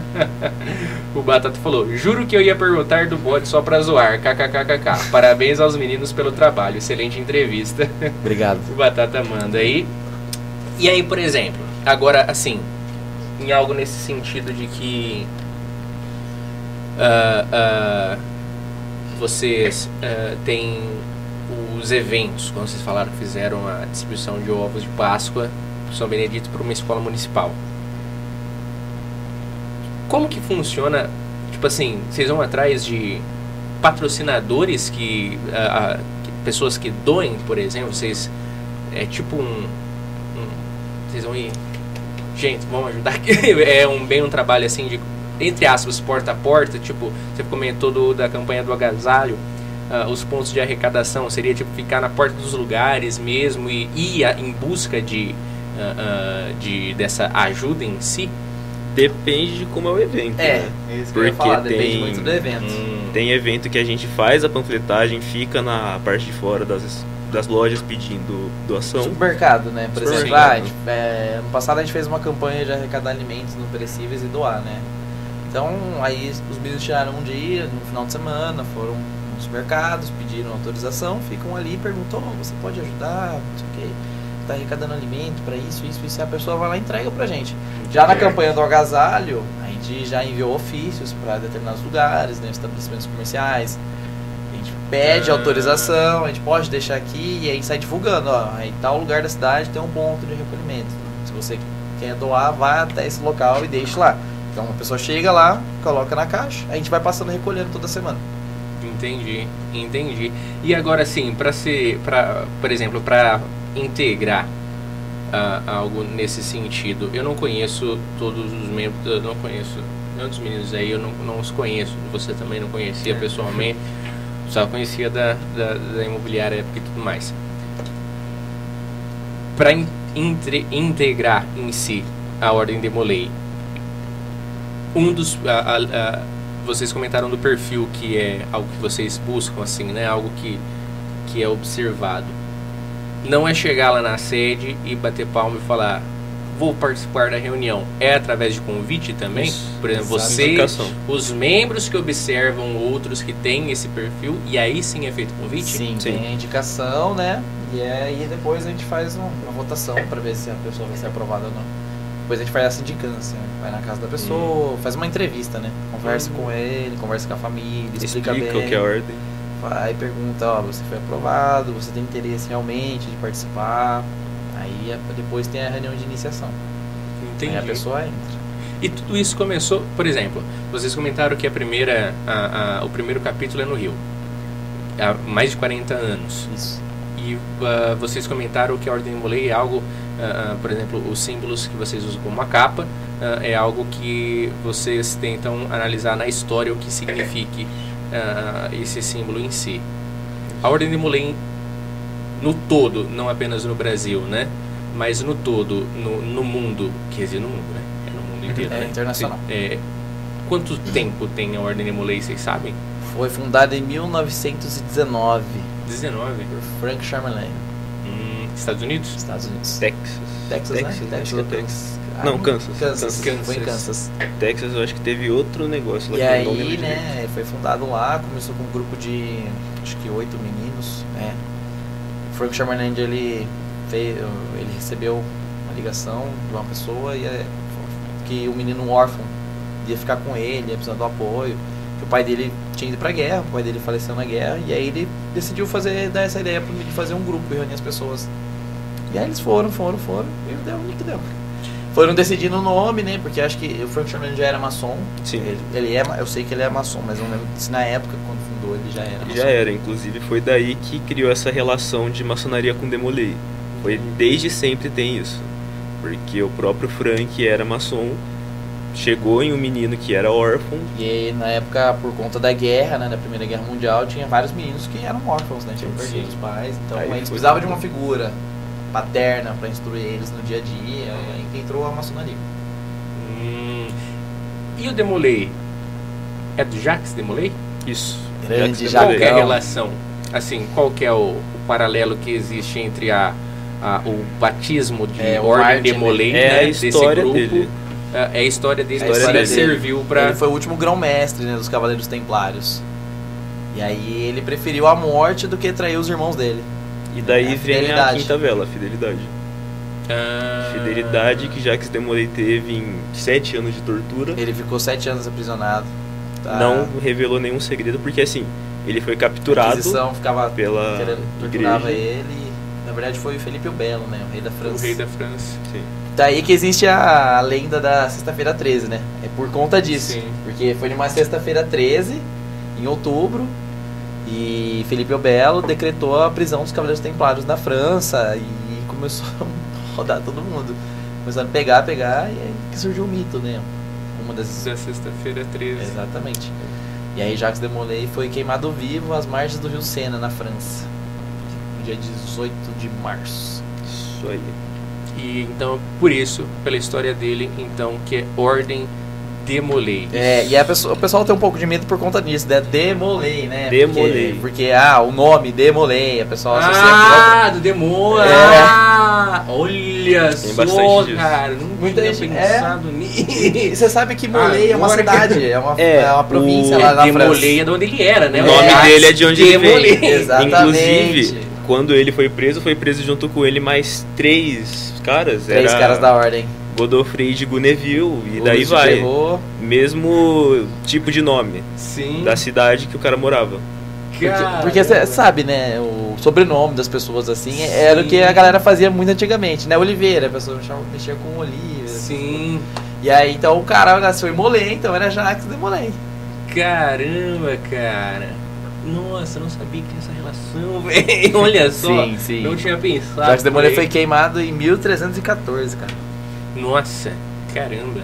o Batata falou: Juro que eu ia perguntar do bode só pra zoar. KKKKK. Parabéns aos meninos pelo trabalho. Excelente entrevista. Obrigado. O Batata manda aí. E aí, por exemplo, agora assim, em algo nesse sentido de que ah, ah, vocês ah, têm os eventos, quando vocês falaram que fizeram a distribuição de ovos de Páscoa São Benedito para uma escola municipal. Como que funciona? Tipo assim, vocês vão atrás de patrocinadores que, ah, que- pessoas que doem, por exemplo, vocês é tipo um, um- vocês vão ir gente, vamos ajudar aqui. é um bem um trabalho assim de entre aspas porta a porta, tipo, você comentou do, da campanha do agasalho, ah, os pontos de arrecadação seria tipo ficar na porta dos lugares mesmo e ir em busca de ah, ah, de dessa ajuda em si. Depende de como é o evento. É, né? é isso que eu ia Porque falar, depende tem- muito do evento. Hum, Tem evento que a gente faz a panfletagem, fica na parte de fora das, das lojas pedindo doação. Supermercado, né? Por exemplo, ah, gente, é, ano passado a gente fez uma campanha de arrecadar alimentos não perecíveis e doar, né? Então, aí os meninos tiraram um dia, no final de semana, foram nos supermercados, pediram autorização, ficam ali e perguntam, "Oh, você pode ajudar, não sei o quê, tá arrecadando alimento para isso, isso, isso, e a pessoa vai lá e entrega pra gente. Já na campanha do agasalho, a gente já enviou ofícios para determinados lugares, né, estabelecimentos comerciais. A gente pede Ah. autorização, a gente pode deixar aqui e aí sai divulgando, ó, aí tal lugar da cidade tem um ponto de recolhimento. Se você quer doar, vá até esse local e deixe lá. Então a pessoa chega lá, coloca na caixa, a gente vai passando recolhendo toda semana. Entendi, entendi. E agora sim, para ser, para, por exemplo, para integrar ah, algo nesse sentido, eu não conheço todos os membros, eu não conheço dos meninos aí, eu não, não os conheço. Você também não conhecia pessoalmente, só conhecia da, da, da imobiliária e tudo mais. Para integrar em si a ordem de Molay, um dos a- a- a- vocês comentaram do perfil que é algo que vocês buscam assim né? Algo que que é observado. Não é chegar lá na sede e bater palma e falar vou participar da reunião. É através de convite também? Isso, por exemplo vocês os membros que observam outros que têm esse perfil e aí sim é feito convite? Sim, Sim. tem a indicação, né? E aí depois a gente faz um- uma votação para ver se a pessoa vai ser aprovada ou não. Depois a gente faz essa sindicância, né? vai na casa da pessoa, faz uma entrevista, né? Conversa com ele, conversa com a família, explica, Explica bem. o que é a ordem. Vai pergunta, ó, você foi aprovado, você tem interesse realmente de participar. Aí a- depois tem a reunião de iniciação. entendi Aí a pessoa entra. E tudo isso começou, por exemplo, vocês comentaram que a primeira, a- a- o primeiro capítulo é no Rio, há mais de 40 anos. Isso. E ah, vocês comentaram que a Ordem Molay é algo, ah, por exemplo, os símbolos que vocês usam como uma capa, ah, é algo que vocês tentam analisar na história o que signifique ah, esse símbolo em si. A Ordem de Molay, no todo, não apenas no Brasil, né? Mas no todo, no, no mundo, quer dizer, no mundo, né? É no mundo inteiro, É né? internacional. É, quanto tempo tem a Ordem de Molay, vocês sabem? Foi fundada em 1919 19? por Frank Chamberlain, Estados Unidos? Estados Unidos. Texas. Texas, Texas, né? acho que é Texas. Ah, Não, Kansas. Kansas. Kansas. Foi em Kansas. Texas eu acho que teve outro negócio lá E aí, direito. né, foi fundado lá, começou com um grupo de acho que oito meninos, né? O Frank Chamberlain ele veio, ele recebeu uma ligação de uma pessoa e é, que o menino órfão ia ficar com ele, ia precisar do apoio, que o pai dele tinha ido pra guerra, o pai dele faleceu na guerra, e aí ele decidiu fazer, dar essa ideia pra- de fazer um grupo e reunir as pessoas. E aí eles foram, foram, foram, e deu o que deu. Foram decidindo o nome, né? Porque acho que o Frank Sherman já era maçom. Sim. Ele, ele é, eu sei que ele é maçom, mas eu não lembro se na época, quando fundou, ele já era maçom. Já era, inclusive foi daí que criou essa relação de maçonaria com Demolay. Foi desde sempre tem isso. Porque o próprio Frank era maçom, chegou em um menino que era órfão, E aí, na época, por conta da guerra, né, da Primeira Guerra Mundial, tinha vários meninos que eram órfãos, né? Tinham perdido os pais. Então Aí eles precisavam de uma figura paterna para instruir eles no dia a dia. E aí que entrou a maçonaria. Hum. E o Demolay? É do Jacques Demolay? isso. Grande Jacques Qual Demolay. é a relação? Assim, qual que é o, o paralelo que existe entre a, a- o batismo de É, Ordem Martin, Demolay, né? É né, a desse grupo? dele. É, é a história dele É a história ele dele. serviu para Ele foi o último grão-mestre né, dos Cavaleiros Templários. E aí ele preferiu a morte do que trair os irmãos dele. E daí É, vem a fidelidade. quinta vela, a fidelidade. Ah. Fidelidade que Jacques Demolay teve em sete anos de tortura. Ele ficou sete anos aprisionado. Tá? Não revelou nenhum segredo, porque assim, ele foi A capturado Inquisição ficava pela torturava igreja. ele. Na verdade foi o Felipe o Belo, né? O rei da o França. rei da França. Sim. Daí que existe a, a lenda da sexta-feira 13, né? É por conta disso. Sim. Porque foi numa sexta-feira 13, em outubro, e Felipe o Belo decretou a prisão dos Cavaleiros Templários na França e começou a rodar todo mundo. Começaram a pegar, pegar, e aí que surgiu o mito, né? Uma das. Da sexta-feira 13. Exatamente. E aí Jacques de Molay foi queimado vivo às margens do rio Sena, na França. No dia 18 de março. Isso aí. E então, por isso, pela história dele, então, que é Ordem Demolay. É, e a pessoa, o pessoal tem um pouco de medo por conta disso, né? Demolei, né? Demolei. Porque, porque, ah, o nome, Demolei, a pessoa associa Ah, do demônio! É. Ah, olha Tem só, bastante disso. cara. Não Muita tinha gente- pensado E nisso. você sabe que Molei é uma que- cidade, é uma, É, é uma província o- lá na Demolay França. é de onde ele era, né? O nome É, dele é de onde ele Demolay. vem. Exatamente. Inclusive, quando ele foi preso, foi preso junto com ele mais três caras. Três Era caras da ordem. Godofrey de Guneville, e O daí vai. Mesmo tipo de nome Sim. da cidade que o cara morava. Porque, Caramba. porque você sabe, né? O sobrenome das pessoas assim era o que a galera fazia muito antigamente, né? Oliveira, a pessoa mexia com Oliveira. Sim. E aí então o cara nasceu em Molay, então era Jacques de Molay. Caramba, cara. Nossa, eu não sabia que tinha essa relação, velho. Olha só. Sim, sim. Não tinha pensado. Jacques de Molay por foi queimado em 1314, cara. Nossa, caramba.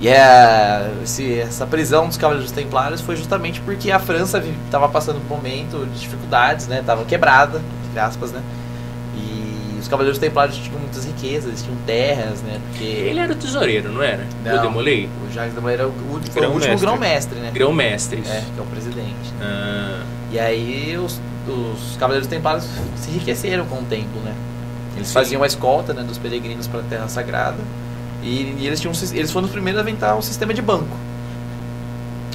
E é, esse- essa prisão dos Cavaleiros Templários foi justamente porque a França estava passando por um momento de dificuldades, né? Tava quebrada, entre aspas, né? Os Cavaleiros Templários tinham muitas riquezas, eles tinham terras, né? Porque Ele era o tesoureiro, não era? Não. O Demolay? o Jacques de Molay era o, o- foi o Grão-mestre. último grão-mestre, né? Grão-mestres. É, que é o presidente. Ah, E aí os, os Cavaleiros Templários se enriqueceram com o templo, né? Eles Sim. faziam a escolta né, dos peregrinos para a Terra Sagrada. E, e eles, tinham, eles foram os primeiros a inventar um sistema de banco.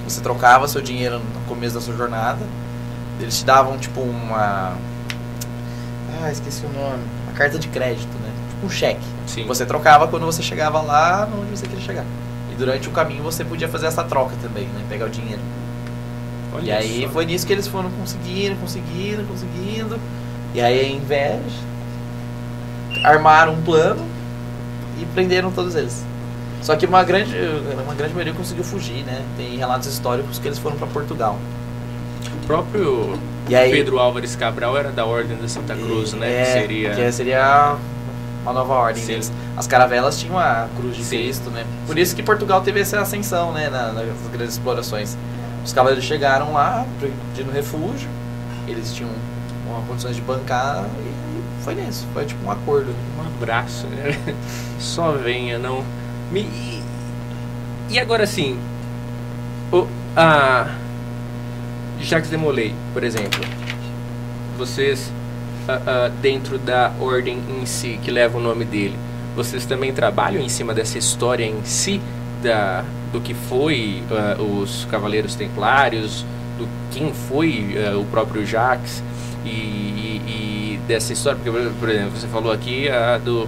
Você trocava seu dinheiro no começo da sua jornada. Eles te davam tipo uma. Ah, esqueci o nome. Carta de crédito, né? Tipo um cheque. sim. Você trocava quando você chegava lá onde você queria chegar. E durante o caminho você podia fazer essa troca também, né? Pegar o dinheiro. Olha E aí só. foi nisso que eles foram conseguindo, conseguindo, conseguindo. E aí, ao invés, armaram um plano e prenderam todos eles. Só que uma grande, uma grande maioria conseguiu fugir, né? Tem relatos históricos que eles foram para Portugal. O próprio E aí, Pedro Álvares Cabral era da Ordem da Santa Cruz, né? É, que seria. que seria uma nova ordem Sim. deles. As caravelas tinham a cruz de Sim. Cristo, né? Por isso que Portugal teve essa ascensão, né? na- nas grandes explorações. Os cavaleiros chegaram lá pedindo refúgio. Eles tinham uma condições de bancar e foi nisso. Foi tipo um acordo. Um abraço, né? Só venha, não. Me... E- E agora sim, o, a Jacques Demolay, por exemplo, vocês ah, ah, dentro da ordem em si que leva o nome dele, vocês também trabalham em cima dessa história em si da do que foi ah, os Cavaleiros Templários, do quem foi o próprio Jacques e, e- e dessa história, porque por- exemplo você falou aqui do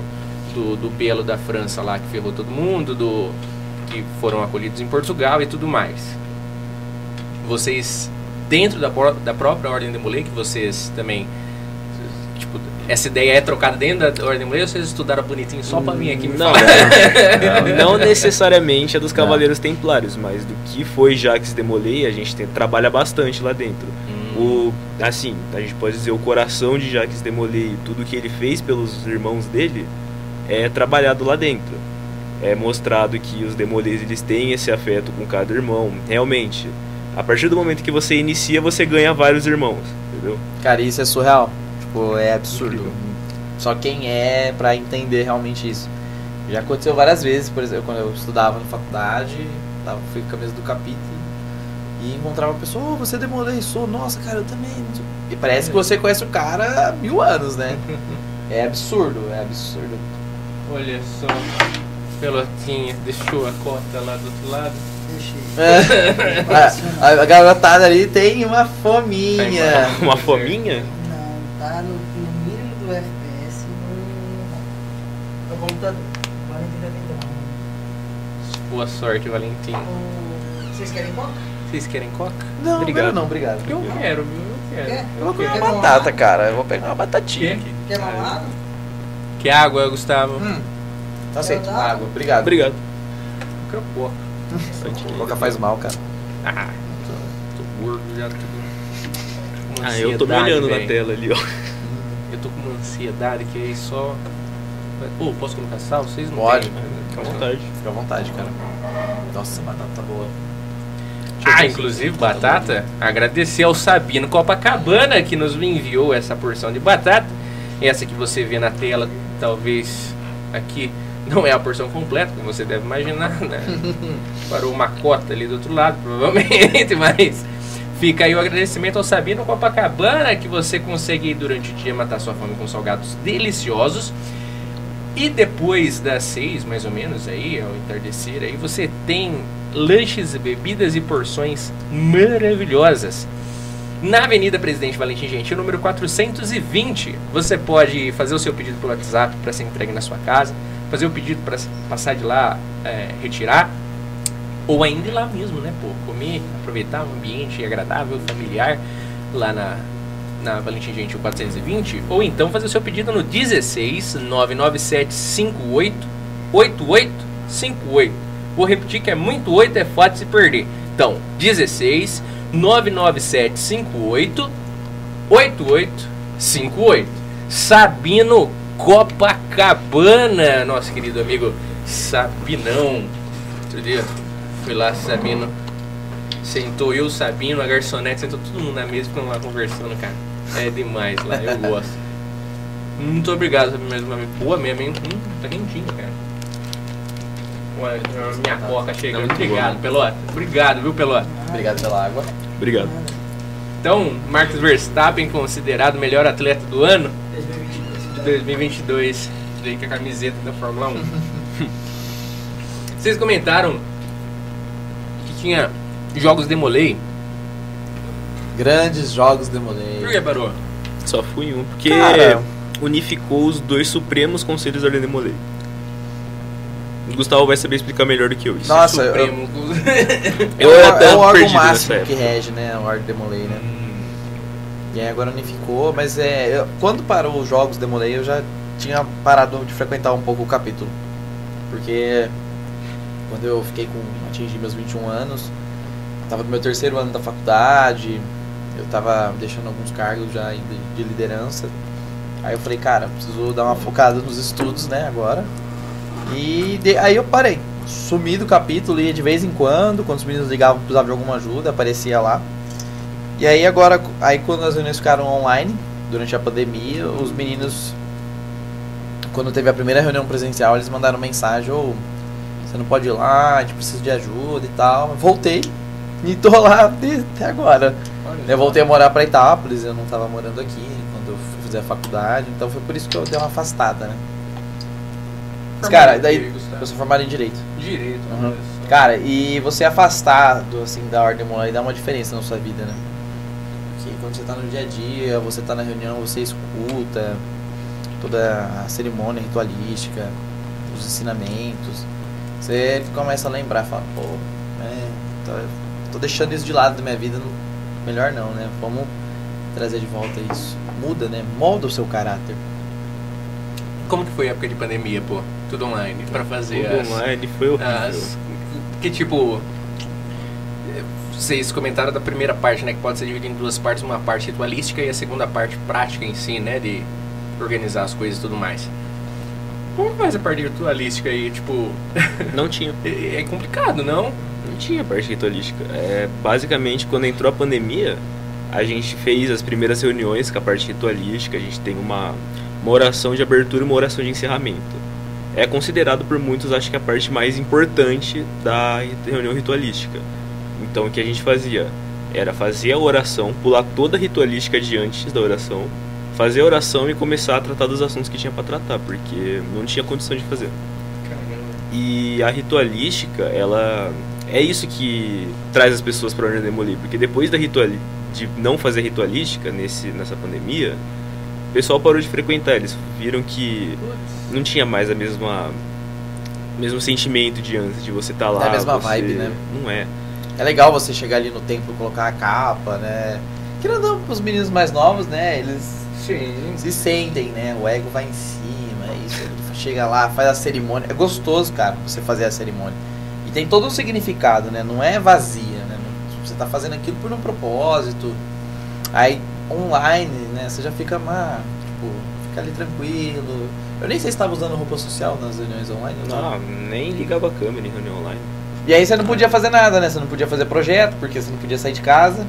do, do Belo da França lá que ferrou todo mundo, do que foram acolhidos em Portugal e tudo mais. vocês, dentro da, da própria Ordem de Molay, que vocês também. Tipo, essa ideia é trocada dentro da Ordem de Molay ou vocês estudaram bonitinho só pra vir aqui me Não, falar? não, não necessariamente a dos Cavaleiros Templários, mas do que foi Jacques de Molay, a gente tem- trabalha bastante lá dentro. Hum, O, assim, a gente pode dizer o coração de Jacques de Molay, tudo que ele fez pelos irmãos dele, é trabalhado lá dentro. É mostrado que os Demolês eles têm esse afeto com cada irmão. Realmente, a partir do momento que você inicia, você ganha vários irmãos, entendeu? Cara, isso é surreal. Tipo, é absurdo. Incrível. Só quem é pra entender realmente isso. Já aconteceu várias vezes, por exemplo, quando eu estudava na faculdade, tava, fui com a camisa do capítulo e encontrava uma pessoa, oh, você demolei, sou, nossa, cara, eu também. E parece que você conhece o cara há mil anos, né? É absurdo, é absurdo. Olha só. Pelotinha, deixou a cota lá do outro lado. Deixei. a, a, garotada ali tem uma fominha. Uma fominha? Não, tá no, no mínimo do FPS no, no computador. Tem Boa sorte, Valentim. Vocês querem coca? Vocês querem coca? Não, Obrigado. não, obrigado. Eu quero, viu? Eu quero. Quer? Eu vou comer Quer uma uma batata, cara. Eu vou pegar uma batatinha Quer? aqui. Quer mamado? Que água, Gustavo? Hum, tá aceito. Quer Uma dar? água. Obrigado. Obrigado. Quero coca. Coca faz mal, cara. Ah, tô, tô gordo já. Tô com uma Ah, eu tô me olhando na velho. tela ali, ó. Eu tô com uma ansiedade que aí só. Ô, posso colocar sal? Vocês não Pode. têm, né? Fica à vontade. Fica à vontade, cara. Nossa, a batata tá boa. Ah, inclusive, batata, agradecer ao Sabino Copacabana que nos enviou essa porção de batata. Essa que você vê na tela, talvez aqui não é a porção completa, como você deve imaginar, né? Parou uma cota ali do outro lado, provavelmente, mas fica aí o agradecimento ao Sabino Copacabana que você consegue durante o dia matar sua fome com salgados deliciosos. E depois das seis, mais ou menos, aí, ao entardecer, aí você tem lanches, bebidas e porções maravilhosas. Na Avenida Presidente Valentim Gentil, número 420, você pode fazer o seu pedido pelo WhatsApp para ser entregue na sua casa, fazer o pedido para passar de lá, é, retirar, ou ainda ir lá mesmo, né, pô, comer, aproveitar um ambiente agradável, familiar, lá na, na Valentim Gentil 420, ou então fazer o seu pedido no 16 997 58 8858. Vou repetir que é muito 8, é fácil se perder. Então, 16 997 58 8858. Sabino Copacabana, nosso querido amigo Sabinão. Outro dia fui lá, Sabino. Sentou eu, Sabino, a garçonete, sentou todo mundo na mesa e ficamos lá conversando, cara. É demais lá, eu gosto. Muito obrigado mais uma vez. Boa mesmo, hein? Hum, tá quentinho, cara. Olha, minha coca chegando. muito Obrigado, bom. Pelota. Obrigado, viu, Pelota? Obrigado pela água. Obrigado. Então, Marcos Verstappen considerado o melhor atleta do ano 2022. Veio com a camiseta da Fórmula 1. Vocês comentaram que tinha jogos Demolei. Grandes jogos Por demolei. que parou? Só fui um, porque Cara. unificou os dois supremos conselhos da Ordem de Molay. O Gustavo vai saber explicar melhor do que eu. Nossa, eu, Supremo. Eu o- até é o órgão perdido máximo nessa que rege, né? O Ordem Demolei, né? E aí agora unificou, mas é. eu- quando parou os jogos Demolei, eu já tinha parado de frequentar um pouco o capítulo. Porque quando eu fiquei com. atingi meus 21 anos, tava no meu terceiro ano da faculdade, eu tava deixando alguns cargos já ainda de liderança. Aí eu falei, cara, preciso dar uma focada nos estudos, né, agora. E de- aí eu parei. Sumi do capítulo, ia de vez em quando, quando os meninos ligavam precisavam de alguma ajuda, aparecia lá. E aí agora, aí quando as reuniões ficaram online, durante a pandemia, os meninos, quando teve a primeira reunião presencial, eles mandaram mensagem, ô, você não pode ir lá, a gente precisa de ajuda e tal. Voltei e tô lá até agora. Eu voltei a morar pra Itápolis, eu não tava morando aqui quando eu fui fazer a faculdade, então foi por isso que eu dei uma afastada, né? Mas, cara, daí eu sou formado em Direito. Direito, Uhum. Cara, e você afastar do, assim, da ordem moral dá uma diferença na sua vida, né? Quando você tá no dia a dia, você tá na reunião, você escuta toda a cerimônia ritualística, os ensinamentos. Você começa a lembrar, fala, pô, é, então tô deixando isso de lado da minha vida, não- melhor não, né? Vamos trazer de volta isso. Muda, né? Molda o seu caráter. Como que foi a época de pandemia, pô? Tudo online, pra fazer Tudo as... online foi horrível. as- que tipo... Vocês comentaram da primeira parte, né? Que pode ser dividida em duas partes. Uma parte ritualística e a segunda parte prática em si, né? De organizar as coisas e tudo mais. Como faz a parte ritualística aí? Tipo... Não tinha. é é complicado, não? Não tinha parte ritualística. É, basicamente, quando entrou a pandemia, a gente fez as primeiras reuniões com a parte ritualística. A gente tem uma, uma oração de abertura e uma oração de encerramento. É considerado por muitos, acho que a parte mais importante da reunião ritualística. Então, o que a gente fazia era fazer a oração, pular toda a ritualística adiante da oração, fazer a oração e começar a tratar dos assuntos que tinha para tratar, porque não tinha condição de fazer. E a ritualística, ela é isso que traz as pessoas para Ordem Demolir, porque depois da rituali de não fazer ritualística nesse nessa pandemia, o pessoal parou de frequentar, eles viram que não tinha mais a mesma mesmo sentimento de antes de você estar lá, É a mesma você- vibe, né? Não é. É legal você chegar ali no templo, colocar a capa, né? Querendo não, os meninos mais novos, né? Eles Sim. se sentem, né? O ego vai em cima, é isso. Chega lá, faz a cerimônia. É gostoso, cara, você fazer a cerimônia. E tem todo um significado, né? Não é vazia, né? Você tá fazendo aquilo por um propósito. Aí, online, né? Você já fica mais, tipo, fica ali tranquilo. Eu nem sei se tava usando roupa social nas reuniões online. não. Não, nem ligava a câmera em reunião online. E aí você não podia fazer nada, né? Você não podia fazer projeto, porque você não podia sair de casa.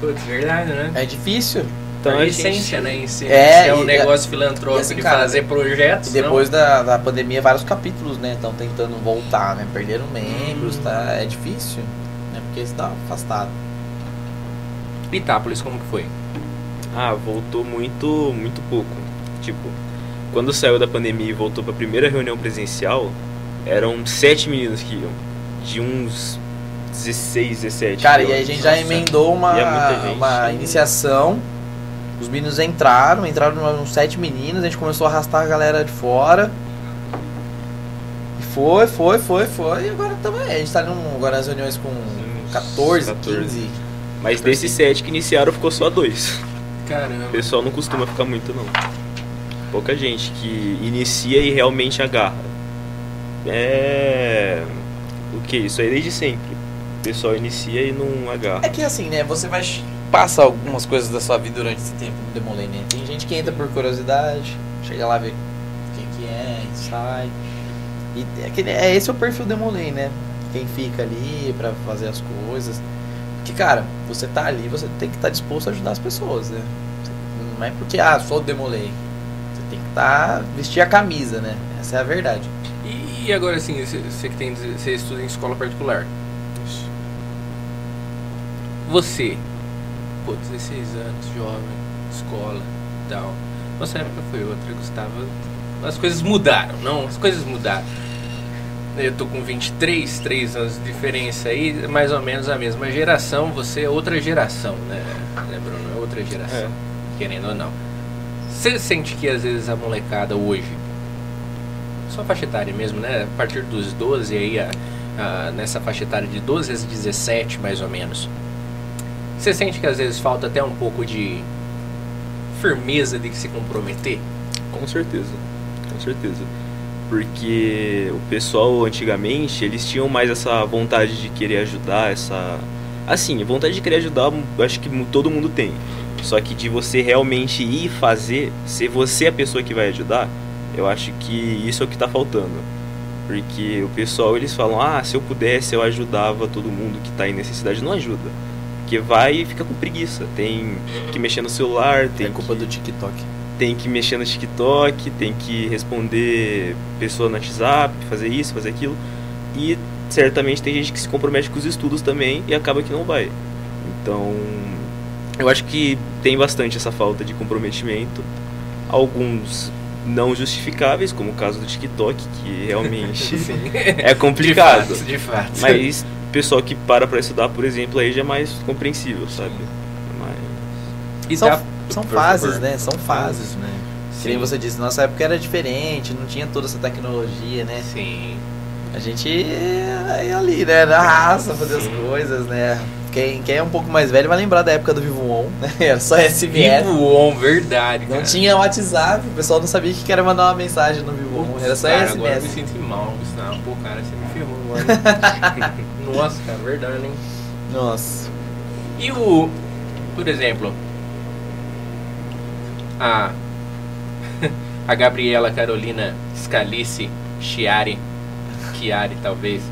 Putz, verdade, né? É difícil. Então a a gente- essência, né? Em si, É, é um e- negócio filantrópico e assim, de cara, fazer projetos. E depois da, da pandemia, vários capítulos, né? Estão tentando voltar, né? Perderam membros, tá? É difícil, né? Porque você tá afastado. Pitápolis, como que foi? Ah, voltou muito, muito pouco. Tipo, quando saiu da pandemia e voltou pra primeira reunião presencial, eram sete meninos que iam. De uns 16, 17. Cara, e aí a gente já emendou uma, é uma iniciação. Os meninos entraram, entraram uns sete meninos, a gente começou a arrastar a galera de fora. E foi, foi, foi, foi. E agora também. A gente tá num, agora nas reuniões com 14, 14. 15. Mas desses sete que iniciaram, ficou só dois. Caramba. O pessoal não costuma ficar muito, não. Pouca gente que inicia e realmente agarra. É. O que? Isso aí desde sempre. O pessoal inicia e não agarra. É que assim, né? Você vai passa algumas coisas da sua vida durante esse tempo Demolay, né? Tem gente que entra por curiosidade, chega lá ver quem que é, sai. E é, que- é esse é o perfil Demolay, né? Quem fica ali pra fazer as coisas. Porque, cara, você tá ali, você tem que estar disposto a ajudar as pessoas, né? Não é porque, ah, sou Demolay. Você tem que estar, vestir a camisa, né? Essa é a verdade. E, agora assim, você você que tem, você estuda em escola particular. Você, pô, 16 anos, jovem, escola, tal. Nossa época foi outra, Gustavo. As coisas mudaram, não? As coisas mudaram. Eu tô com 23, 3 anos de diferença aí, mais ou menos a mesma geração. Você é outra geração, né, né Bruno? É outra geração, É. querendo ou não. Você sente que às vezes a molecada hoje, só faixa etária mesmo, né? A partir dos 12 aí, a, a- nessa faixa etária de 12 a 17 mais ou menos. Você sente que às vezes falta até um pouco de firmeza de se comprometer? Com certeza, com certeza. Porque o pessoal antigamente, eles tinham mais essa vontade de querer ajudar, essa. Assim, vontade de querer ajudar, acho que todo mundo tem. Só que de você realmente ir fazer, ser você a pessoa que vai ajudar, eu acho que isso é o que tá faltando. Porque o pessoal, eles falam, ah, se eu pudesse eu ajudava todo mundo que tá em necessidade. Não ajuda. Porque vai e fica com preguiça. Tem que mexer no celular, tem é culpa que do TikTok. tem que mexer no TikTok, tem que responder pessoa no WhatsApp, fazer isso, fazer aquilo. E certamente tem gente que se compromete com os estudos também e acaba que não vai. Então, eu acho que tem bastante essa falta de comprometimento. Alguns não justificáveis, como o caso do TikTok, que realmente é complicado. De fato, de fato. Mas o pessoal que para pra estudar, por exemplo, aí já é mais compreensível, sabe? Mas E São, dá- são fases, né? São fases, né? Que nem Sim. você disse, nossa época era diferente, não tinha toda essa tecnologia, né? Sim. A gente ia ali, né? Na raça, fazer as coisas, né? Quem, quem é um pouco mais velho vai lembrar da época do Vivo On, né? Era só SMS. Vivo On, verdade, Não cara. tinha WhatsApp, o pessoal não sabia que era mandar uma mensagem no Vivo On. Era só cara, agora eu me SMS. sinto mal, Gustavo. Pô, cara, você me ferrou agora. Nossa, cara, verdade, hein? Nossa. E o, por exemplo, a, a Gabriela Carolina Scalice Chiari, Chiari talvez.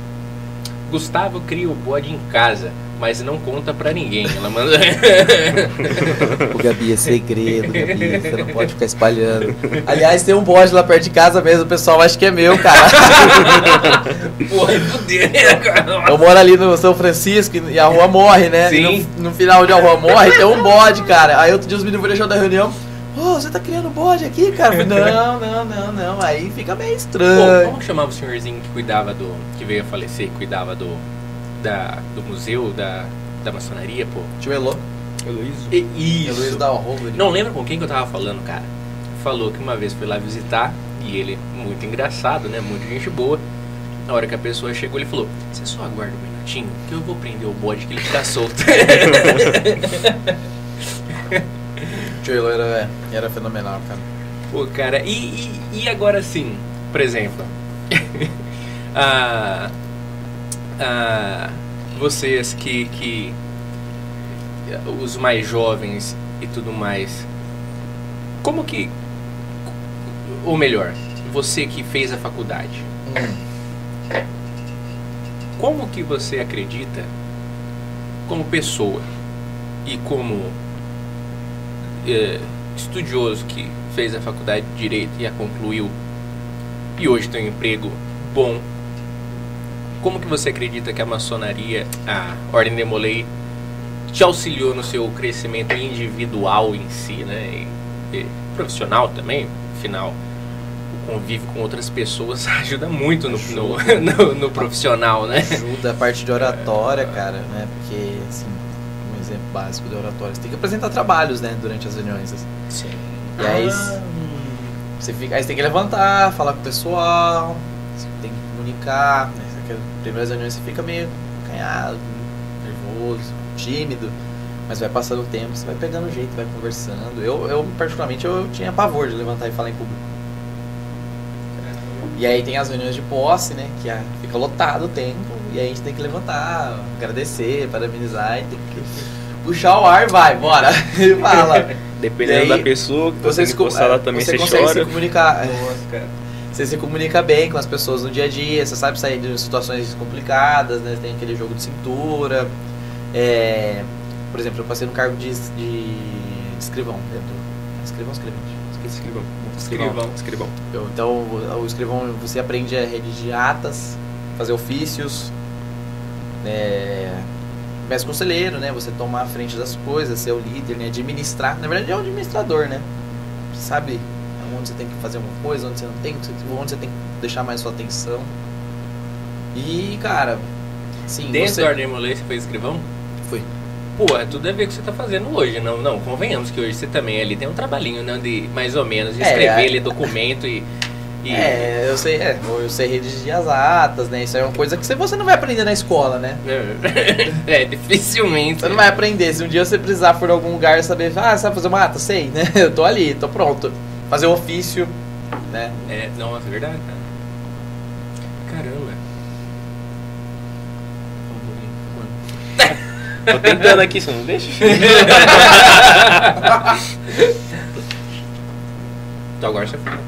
Gustavo cria o bode em casa, mas não conta pra ninguém. Ela manda. O Gabi é segredo, Gabi. Você não pode ficar espalhando. Aliás, tem um bode lá perto de casa mesmo, o pessoal acha que é meu, cara. Porra, fudeu, né, cara? Eu moro ali no São Francisco e a rua morre, né? Sim. No, no final onde a rua morre, tem um bode, cara. Aí outro dia os meninos foram deixar da reunião. Ô, você tá criando bode aqui, cara? Falei, não, não, não, não. Aí fica meio estranho. como chamava o senhorzinho que cuidava do. que veio a falecer, cuidava do. Da, do museu, da, da maçonaria, pô? Tio Elô. Heloísio. E- Heloísio Isso. da Arroba. Não lembro com quem que eu tava falando, cara. Falou que uma vez foi lá visitar e ele, muito engraçado, né? Muito gente boa. Na hora que a pessoa chegou, ele falou: Você só aguarda um minutinho que eu vou prender o bode que ele tá solto. Tio Elô era, era fenomenal, cara. Pô, cara, e, e, e agora sim, por exemplo, ah, vocês que, que. os mais jovens e tudo mais, como que. Ou melhor, você que fez a faculdade, como que você acredita, como pessoa e como eh, estudioso que fez a faculdade de Direito e a concluiu e hoje tem um emprego bom, como que você acredita que a maçonaria, a Ordem de Molay, te auxiliou no seu crescimento individual em si, né? E, e profissional também, afinal, o convívio com outras pessoas ajuda muito no, no, no- no profissional, né? Ajuda a parte de oratória, cara, né? Porque, assim, um exemplo básico de oratória, você tem que apresentar trabalhos, né? Durante as reuniões. assim. Sim. E aí, Você fica, aí você tem que levantar, falar com o pessoal, você tem que comunicar. Né? Primeiras reuniões você fica meio acanhado, nervoso, tímido. Mas vai passando o tempo, você vai pegando o jeito, vai conversando. Eu, eu particularmente, eu tinha pavor de levantar e falar em público. E aí tem as reuniões de posse, né? Que fica lotado o tempo. E aí a gente tem que levantar, agradecer, parabenizar e tem que puxar o ar e vai, bora. E fala. Dependendo E aí, da pessoa que Você, você se, lá também você você, consegue se chora. comunicar. Nossa, cara. Você se comunica bem com as pessoas no dia a dia, você sabe sair de situações complicadas, né? Tem aquele jogo de cintura. É, por exemplo, eu passei no cargo de, de escrivão dentro. Escrivão, escrivão. Esqueci. Escrivão. Escrivão. Escrivão. Eu- Então, o, escrivão você aprende a redigir atas, fazer ofícios, é, mestre conselheiro, né? Você tomar a frente das coisas, ser o líder, né? Administrar. Na verdade, é o administrador, né? Você sabe onde você tem que fazer alguma coisa, onde você não tem, onde você tem que deixar mais sua atenção. E, cara, sim, Dentro você... da Ordem Molay você foi escrivão? Fui. Pô, é tudo a ver com o que você tá fazendo hoje, não, não, convenhamos que hoje você também ali tem um trabalhinho, né, de mais ou menos, de É, escrever é. ali documento e... e É, eu sei, é, eu sei redigir as atas, né? Isso é uma coisa que você- não vai aprender na escola, né? é, dificilmente. Você não vai aprender. Se um dia você precisar for em algum lugar e saber, ah, sabe fazer uma ata? Sei, né? Eu tô ali, tô pronto. Fazer o ofício, né? É, nossa, é verdade, cara. Caramba. Tô tentando aqui, você não deixa? Então agora você fala.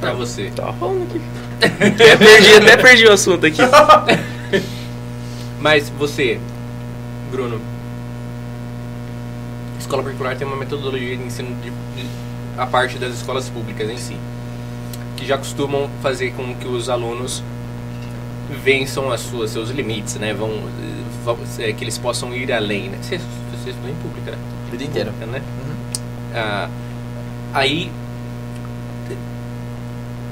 Pra você. Tava falando aqui. até, perdi, até perdi o assunto aqui. Mas você, Bruno, escola particular tem uma metodologia de ensino de, de- a parte das escolas públicas em si, que já costumam fazer com que os alunos vençam as suas seus limites, né? Vão, vão- é, que eles possam ir além, né? Você, você estudou em pública, né? A vida inteira. Né? Uhum. Ah, aí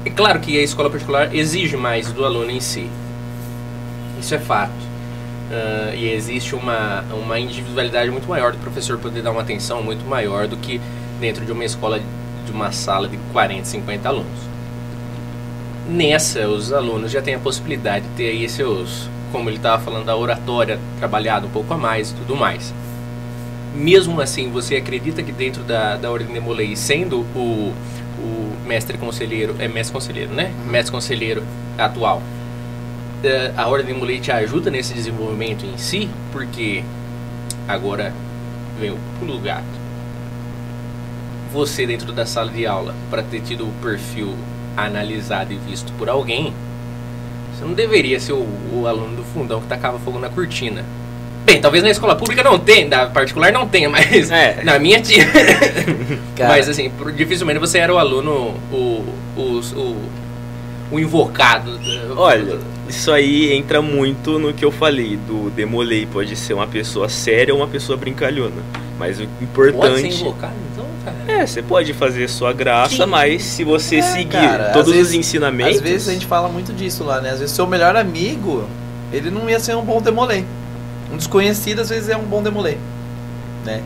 é claro que a escola particular exige mais do aluno em si. Isso é fato. Ah, e existe uma, uma individualidade muito maior do professor poder dar uma atenção muito maior do que dentro de uma escola, de uma sala de 40, 50 alunos. nessa os alunos já têm a possibilidade de ter aí seus, como ele estava falando, a oratória trabalhada um pouco a mais e tudo mais. Mesmo assim, você acredita que dentro da, da Ordem de Molay, sendo o, o mestre conselheiro, é mestre conselheiro, né? Mestre conselheiro atual, eh, a Ordem de Molay te ajuda nesse desenvolvimento em si, porque agora vem o pulo gato. Você dentro da sala de aula, para ter tido o perfil analisado e visto por alguém, você não deveria ser o, o aluno do fundão que tacava fogo na cortina. Bem, talvez na escola pública não tenha, na particular não tenha, mas É. na minha tinha. Mas assim, dificilmente você era o aluno, o, o, o, o invocado. Olha, isso aí entra muito no que eu falei do Demolei. Pode ser uma pessoa séria ou uma pessoa brincalhona. Mas o pode ser importante. invocado. É, você pode fazer sua graça, Que- mas se você É, seguir cara, todos às vezes- os ensinamentos. Às vezes a gente fala muito disso lá, né? Às vezes seu melhor amigo, ele não ia ser um bom demolê. Um desconhecido às vezes é um bom demolê, né?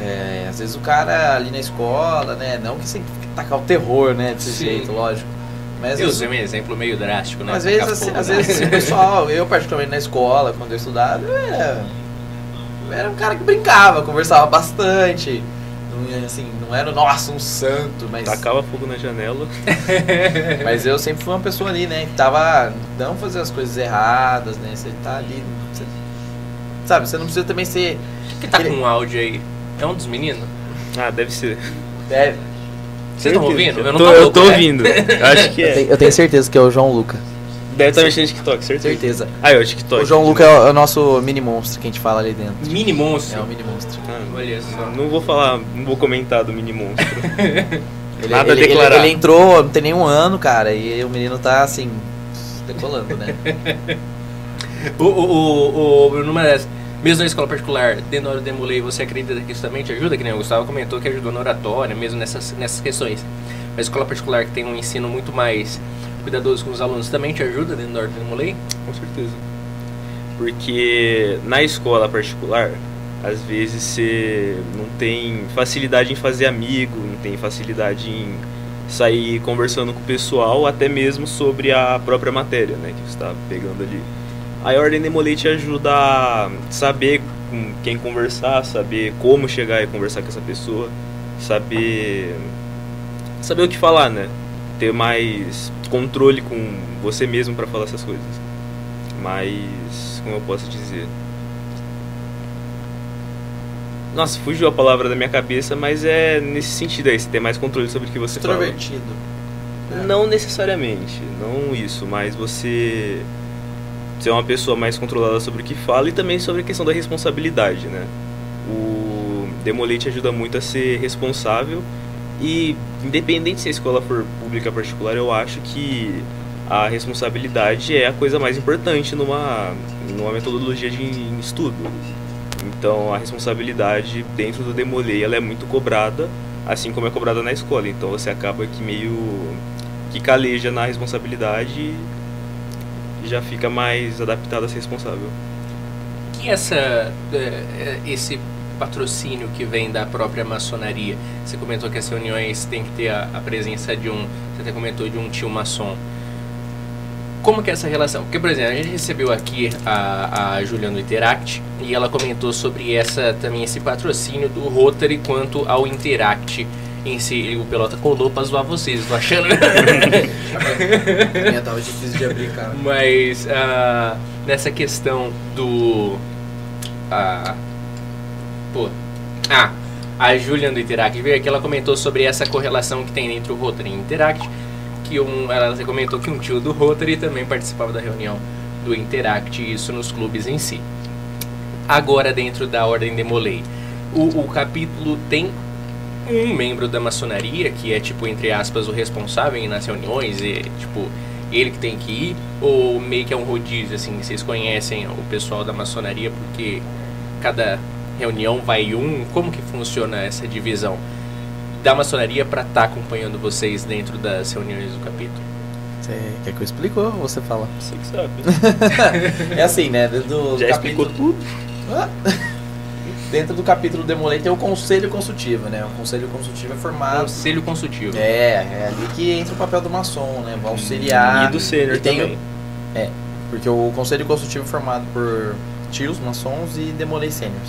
É, às vezes o cara ali na escola, né? Não que fique tacar o terror, né? Desse Sim. jeito, lógico. Mas Eu usei um exemplo meio drástico, né? às vezes, assim, às vezes assim, o pessoal, eu particularmente na escola, quando eu estudava, eu era, eu era um cara que brincava, conversava bastante. Não, assim, não era, nossa, um santo, mas. Tacava fogo na janela. Mas eu sempre fui uma pessoa ali, né? Que tava. Não fazer as coisas erradas, né? Você tá ali. você- sabe, você não precisa também ser. que tá com um áudio aí? É um dos meninos? Ah, deve ser. É, Vocês estão ouvindo? Eu não tô, tô, eu tô né? ouvindo. Acho que eu, é. tenho, eu tenho certeza que é o João Luca. Deve estar mexendo no TikTok, certeza. Certeza. Ah, é o TikTok. O João Luca é o, é o nosso mini monstro que a gente fala ali dentro. Mini monstro. É o mini monstro. Ah, Olha só. Não vou falar, não vou comentar do mini monstro. Ele, Nada a ele, ele, declarar. ele entrou, não tem nenhum ano, cara, e o menino tá assim. decolando, né? O, o, o, o, das, mesmo na escola particular, dentro da hora do Demolei, você acredita que isso também te ajuda? Que nem o Gustavo comentou que ajudou na oratória, mesmo nessas, nessas questões. Mas a escola particular que tem um ensino muito mais cuidadoso com os alunos também te ajuda dentro do Demolei? Com certeza. Porque na escola particular, às vezes você não tem facilidade em fazer amigo, não tem facilidade em sair conversando com o pessoal, até mesmo sobre a própria matéria, né, que você está pegando ali. A Ordem Demolei te ajuda a saber com quem conversar, saber como chegar e conversar com essa pessoa, saber saber o que falar, né? Ter mais controle com você mesmo para falar essas coisas. Mas como eu posso dizer? Nossa, fugiu a palavra da minha cabeça, mas é nesse sentido aí, você ter mais controle sobre o que você fala. Extrovertido. Não necessariamente, não isso, mas você ser uma pessoa mais controlada sobre o que fala e também sobre a questão da responsabilidade, né? O Demolete ajuda muito a ser responsável e independente se a escola for pública ou particular, eu acho que a responsabilidade é a coisa mais importante numa, numa metodologia de estudo. Então a responsabilidade dentro do Demolei ela é muito cobrada, assim como é cobrada na escola. Então você acaba que meio que caleja na responsabilidade e já fica mais adaptado a ser responsável. Que essa, é, esse patrocínio que vem da própria maçonaria? Você comentou que as reuniões têm que ter a, a presença de um, você até comentou de um tio maçom. Como que é essa relação? Porque, por exemplo, a gente recebeu aqui a, a Juliana do Interact e ela comentou sobre essa também esse patrocínio do Rotary quanto ao Interact em si. O Pelota colou pra zoar vocês, tô achando? A minha tava difícil de abrir, cara. Mas ah, nessa questão do. ah, pô. Ah, a Julian do Interact veio aqui, ela comentou sobre essa correlação que tem entre o Rotary e o Interact. Que um, ela comentou que um tio do Rotary também participava da reunião do Interact, isso nos clubes em si. Agora, dentro da Ordem Demolei, o, o capítulo tem um membro da maçonaria, que é, tipo, entre aspas, o responsável nas reuniões, e, tipo, ele que tem que ir, ou meio que é um rodízio, assim, vocês conhecem o pessoal da maçonaria, porque cada reunião vai um, como que funciona essa divisão da maçonaria para estar acompanhando vocês dentro das reuniões do capítulo? Você quer que eu explique ou você fala? Você que sabe. É assim, né? Do Já capítulo... explicou tudo? Dentro do capítulo Demolei tem o conselho consultivo, né? O conselho consultivo é formado. Conselho consultivo. É, é ali que entra o papel do maçom, né? Vai auxiliar. E do sênior tem- também. Porque o conselho consultivo é formado por tios, maçons e demolei sêniors.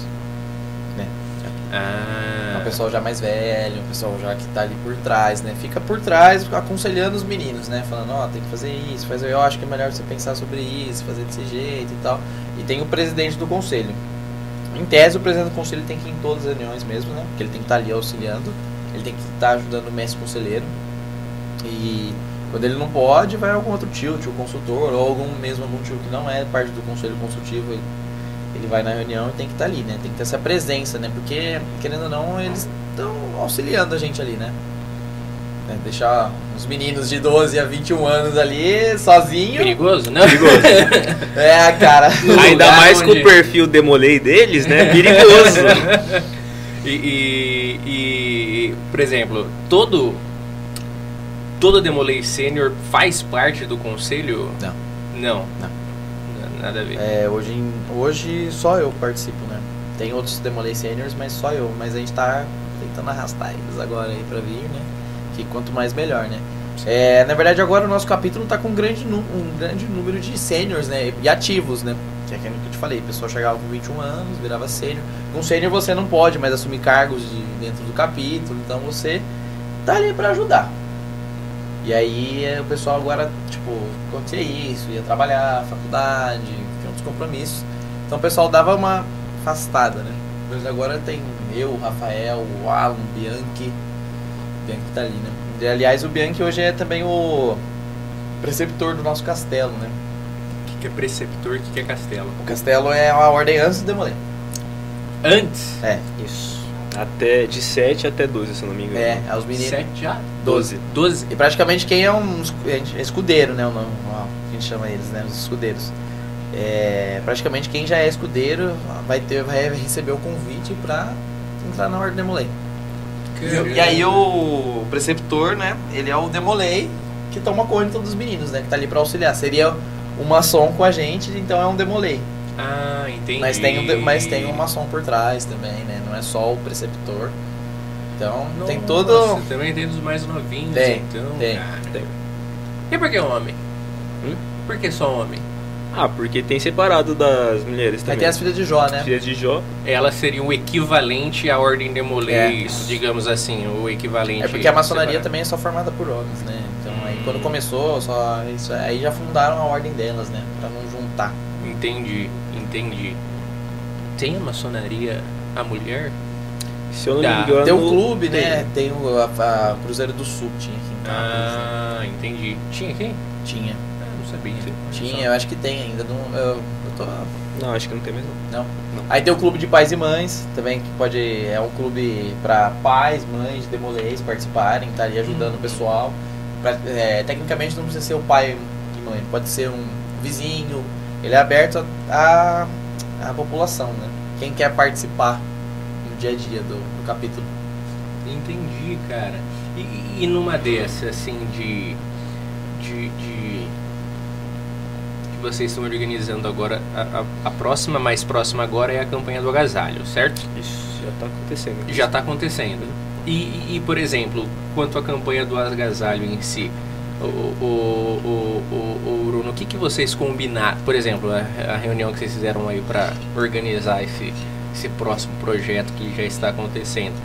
Ah. um pessoal já mais velho, um pessoal já que tá ali por trás, né? Fica por trás aconselhando os meninos, né? Falando, ó, tem que fazer isso, fazer, eu acho que é melhor você pensar sobre isso, fazer desse jeito e tal. E tem o presidente do conselho. Em tese, o presidente do conselho tem que ir em todas as reuniões mesmo, né? Porque ele tem que estar ali auxiliando, ele tem que estar ajudando o mestre conselheiro. E quando ele não pode, vai algum outro tio, tio consultor, ou algum mesmo algum tio que não é parte do conselho consultivo, ele, ele vai na reunião e tem que estar ali, né? Tem que ter essa presença, né? Porque, querendo ou não, eles estão auxiliando a gente ali, né? É, deixar os meninos de 12 a 21 anos ali sozinho. Perigoso, não? Perigoso. É, cara. Ainda mais com onde- o perfil demolei deles, né? Perigoso. E, e- e, por exemplo, todo todo Demolei Sênior faz parte do conselho? Não. Não. Não. Na- Nada a ver. É, hoje, em- hoje só eu participo, né? Tem outros Demolei Seniors, mas só eu. Mas a gente tá tentando arrastar eles agora aí pra vir, né? Que quanto mais melhor, né? É, na verdade, agora o nosso capítulo tá com um grande, um grande número de seniors, né? E ativos, né? Que é aquilo que eu te falei, a pessoa chegava com 21 anos, virava sênior. Com sênior você não pode mais assumir cargos de, dentro do capítulo, então você tá ali pra ajudar. E aí é, o pessoal agora, tipo, acontecia isso, ia trabalhar, faculdade, tinha outros compromissos. Então o pessoal dava uma afastada, né? Mas agora tem eu, o Rafael, o Alan, o Bianchi. O Bianchi tá ali, né? E, aliás, o Bianchi hoje é também o preceptor do nosso castelo, né? O que, que é preceptor, o que, que é castelo? O castelo é a ordem antes de demoler. Antes? É, isso. Até de 7 até 12, se eu não me engano. É, os meninos. Sete já? 12. Doze? E praticamente quem é um escu- é escudeiro, né? O nome, a gente chama eles, né? Os escudeiros. É, praticamente quem já é escudeiro vai ter vai receber o convite pra entrar na ordem Demolei. E aí o preceptor, né? Ele é o Demolei que toma conta dos meninos, né? Que tá ali pra auxiliar. Seria um maçom com a gente, então é um Demolei. Ah, entendi. Mas tem, de- mas tem um maçom por trás também, né? Não é só o preceptor. Então tem Nossa, todo. Também tem dos mais novinhos, Tem, então. tem, cara. tem. E por que homem? Hum? Por que só homem? Ah, porque tem separado das mulheres Aí também. tem as filhas de Jó, né? Filhas de Jó. Ela seria o equivalente à ordem Demolei, É, isso. digamos assim, o equivalente. É porque a maçonaria separado. também é só formada por homens, né? Então aí Hum. quando começou, só isso, aí já fundaram a ordem delas, né? Pra não juntar. Entendi, entendi. Tem a maçonaria a mulher? Se eu não me engano. Tem o clube, tem. né? Tem o a, a Cruzeiro do Sul, tinha aqui em? Ah, entendi. Tinha quem? Tinha. Ah, não sabia. Tinha, eu acho que tem ainda. Não, eu, eu tô. Não, acho que não tem mais não. Não. Aí tem o clube de pais e mães, também, que pode. É um clube pra pais, mães, demolês participarem, tá ali ajudando o pessoal. Pra- é, tecnicamente não precisa ser o pai e mãe, pode ser um vizinho. Ele é aberto a, a, a população, né? Quem quer participar no dia a dia do, do capítulo. Entendi, cara. E, e- numa dessas, assim, de, de. de. que vocês estão organizando agora, a, a- a próxima, mais próxima agora é a campanha do agasalho, certo? Isso já tá acontecendo. Já está acontecendo. E, e- e, por exemplo, quanto à campanha do agasalho em si, o, o, o, o, Bruno, o que, que vocês combinaram? Por exemplo, a, a reunião que vocês fizeram aí para organizar esse, esse próximo projeto que já está acontecendo.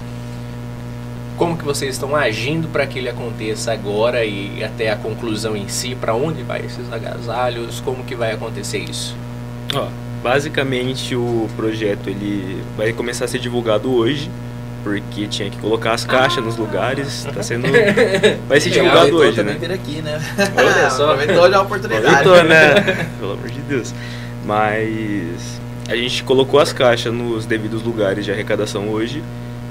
Como que vocês estão agindo para que ele aconteça agora e até a conclusão em si? Para onde vai esses agasalhos? Como que vai acontecer isso? Ó, basicamente o projeto ele vai começar a ser divulgado hoje, porque tinha que colocar as caixas nos lugares, tá sendo vai ser divulgado hoje, né? vir aqui, né? Olha só. Aproveitou já a oportunidade. Aproveitou, né? Pelo amor de Deus. Mas a gente colocou as caixas nos devidos lugares de arrecadação hoje.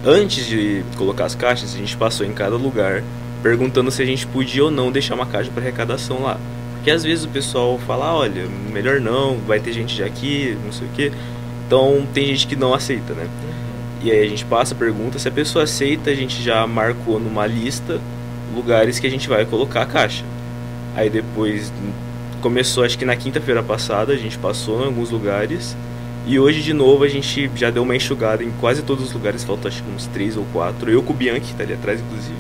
Antes de colocar as caixas, a gente passou em cada lugar perguntando se a gente podia ou não deixar uma caixa para arrecadação lá. Porque às vezes o pessoal fala, "Ah, olha, melhor não, vai ter gente de aqui, não sei o quê. Então tem gente que não aceita, né? E aí a gente passa, pergunta, se a pessoa aceita, a gente já marcou numa lista lugares que a gente vai colocar a caixa. Aí depois começou, acho que na quinta-feira passada, a gente passou em alguns lugares E hoje, de novo, a gente já deu uma enxugada em quase todos os lugares, faltam acho que uns três ou quatro. Eu com o Bianchi, que tá ali atrás, inclusive.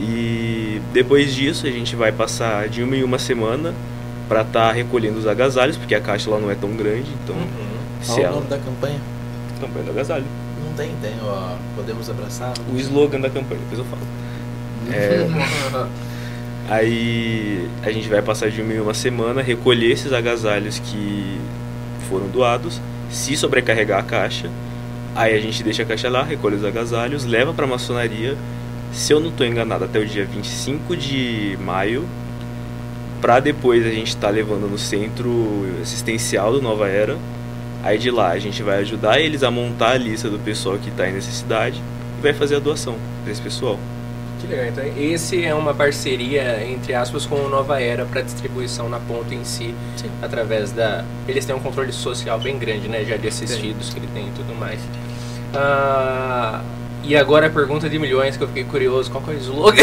E depois disso, a gente vai passar de uma em uma semana para estar tá recolhendo os agasalhos, porque a caixa lá não é tão grande, então... Uhum. Qual Se o ela... nome da campanha? Campanha do agasalho. Não tem, tem, ó. Podemos abraçar. O slogan da campanha, depois eu falo. É, Aí a gente vai passar de uma em uma semana, recolher esses agasalhos que foram doados, se sobrecarregar a caixa, aí a gente deixa a caixa lá, recolhe os agasalhos, leva para a maçonaria, se eu não estou enganado, até o dia 25 de maio, para depois a gente estar levando no centro assistencial do Nova Era. Aí de lá a gente vai ajudar eles a montar a lista do pessoal que está em necessidade e vai fazer a doação para esse pessoal. Que legal. Então, esse é uma parceria, entre aspas, com o Nova Era para distribuição na ponta em si, Sim. através da. Eles têm um controle social bem grande, né? Já de assistidos que ele tem e tudo mais. Ah, e agora a pergunta de milhões que eu fiquei curioso: qual que é o slogan?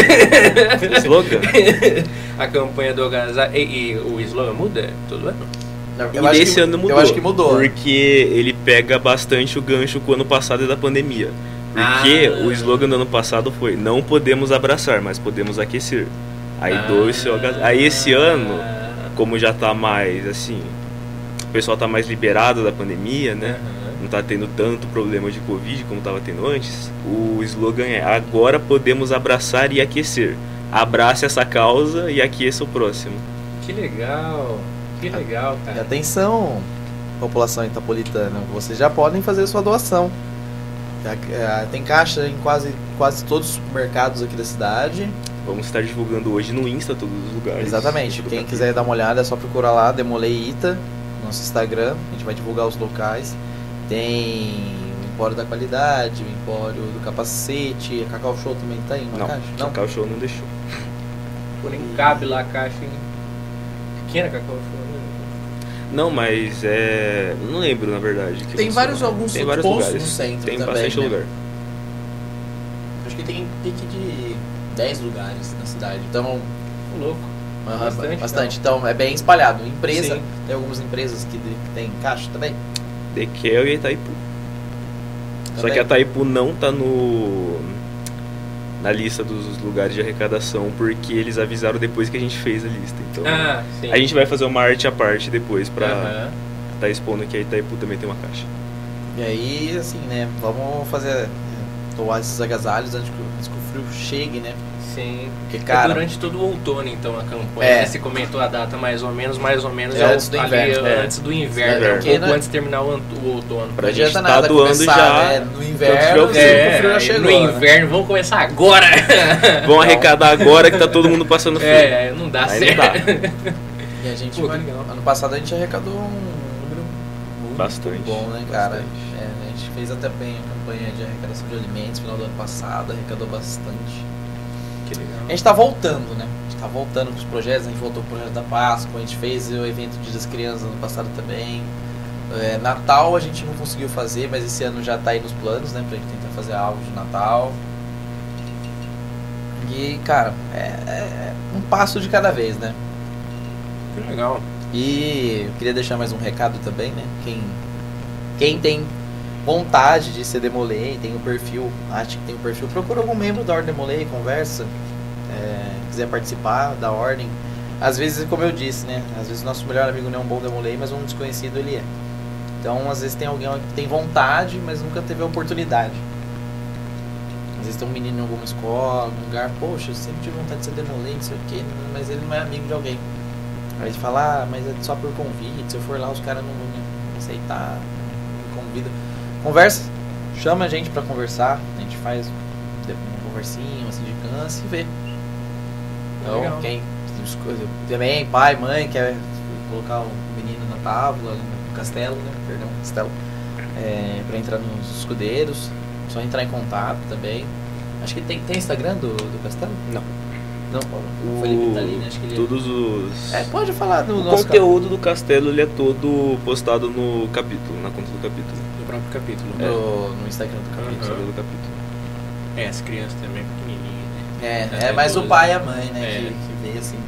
Slogan? a campanha do agasalho. E, e o slogan muda todo ano? Eu e desse que- ano mudou. Eu acho que mudou. Porque ele pega bastante o gancho com o ano passado e da pandemia. Porque Ah. o slogan do ano passado foi não podemos abraçar, mas podemos aquecer. Aí Ah. doe seu. Aí esse ano, como já tá mais assim, o pessoal tá mais liberado da pandemia, né? Não tá tendo tanto problema de Covid como tava tendo antes. O slogan é agora podemos abraçar e aquecer. Abrace essa causa e aqueça o próximo. Que legal. Que legal, E cara. atenção, população itapolitana, vocês já podem fazer sua doação. Já- é, Tem caixa em quase, quase todos os supermercados aqui da cidade. Vamos estar divulgando hoje no Insta todos os lugares. Exatamente. Quem quiser dar uma olhada é só procurar lá, Demolei Ita, nosso Instagram. A gente vai divulgar os locais. Tem o Empório da Qualidade, o Empório do Capacete, a Cacau Show também tem uma Não, caixa? Cacau Show não deixou. Porém, cabe lá a caixa em pequena cacau. Não, mas é. Não lembro, na verdade. que Tem lançou. vários alguns Tem vários lugares. no centro Tem também, bastante né? lugar. Acho que tem pique de 10 lugares na cidade. Então, Louco. Bastante, bastante. Então é bem espalhado. Empresa, Sim. tem algumas empresas que, de- que tem caixa também. Dequel e Itaipu. Só Também. que a Itaipu não tá no. Na lista dos lugares de arrecadação, porque eles avisaram depois que a gente fez a lista. Então, Ah, sim. a gente vai fazer uma arte à parte depois pra Aham. tá expondo que a Itaipu também tem uma caixa. E aí, assim, né? Vamos fazer. É, Doar esses agasalhos antes que, o- antes que o frio chegue, né? Sim. Porque, É cara. durante todo o outono, então, a campanha. É. né? Você comentou a data mais ou menos, mais ou menos É, é, antes do inverno, é, é. antes do inverno, É, um pouco né? antes de terminar o, o outono. Não gente adianta tá nada doando começar, já né, no inverno, É, o frio já aí chegou. no né? inverno, vamos começar agora! Vão arrecadar agora que tá todo mundo passando frio. é, não dá Aí não certo. E a gente Pô, vai- ano passado a gente arrecadou um número muito Bastante, bom, né, cara? bastante. É, a gente fez até bem a campanha de arrecadação de alimentos no final do ano passado, arrecadou bastante. Que legal. A gente tá voltando, né? A gente tá voltando com os projetos, a gente voltou com o projeto da Páscoa, a gente fez o evento Dia das Crianças ano passado também. É, Natal a gente não conseguiu fazer, mas esse ano já tá aí nos planos, né? Pra gente tentar fazer algo de Natal. E, cara, é, é um passo de cada vez, né? Que legal. E eu queria deixar mais um recado também, né? Quem, quem tem vontade de ser Demolei, tem o perfil, acha que tem o perfil, procura algum membro da Ordem Demolei, conversa, é, quiser participar da Ordem. Às vezes, como eu disse, né? Às vezes nosso melhor amigo não é um bom Demolei, mas um desconhecido ele é. Então, às vezes tem alguém que tem vontade, mas nunca teve a oportunidade. Às vezes tem um menino em alguma escola, algum lugar, poxa, eu sempre tive vontade de ser Demolei, não sei o quê, mas ele não é amigo de alguém. Aí gente fala, ah, mas é só por convite, se eu for lá os caras não vão aceitar, me convida. Conversa, chama a gente pra conversar, a gente faz uma conversinha, uma sindicância e vê. Então, Legal. quem também, pai, mãe, quer colocar o menino na tábua, no castelo, né? Perdão, castelo. É, pra entrar nos escudeiros, só entrar em contato também. Acho que tem, tem Instagram do, do castelo? Não. Não, o Felipe tá ali, né? Acho que ele Todos os. é, pode falar no o nosso conteúdo do castelo ele é todo postado no capítulo, na conta do capítulo. Próprio capítulo. ca- no, no Instagram do capítulo. Instagram do capítulo. É, as crianças também pequenininhas, né? É, é mais o pai e a mãe, né? É. Que, que vê assim.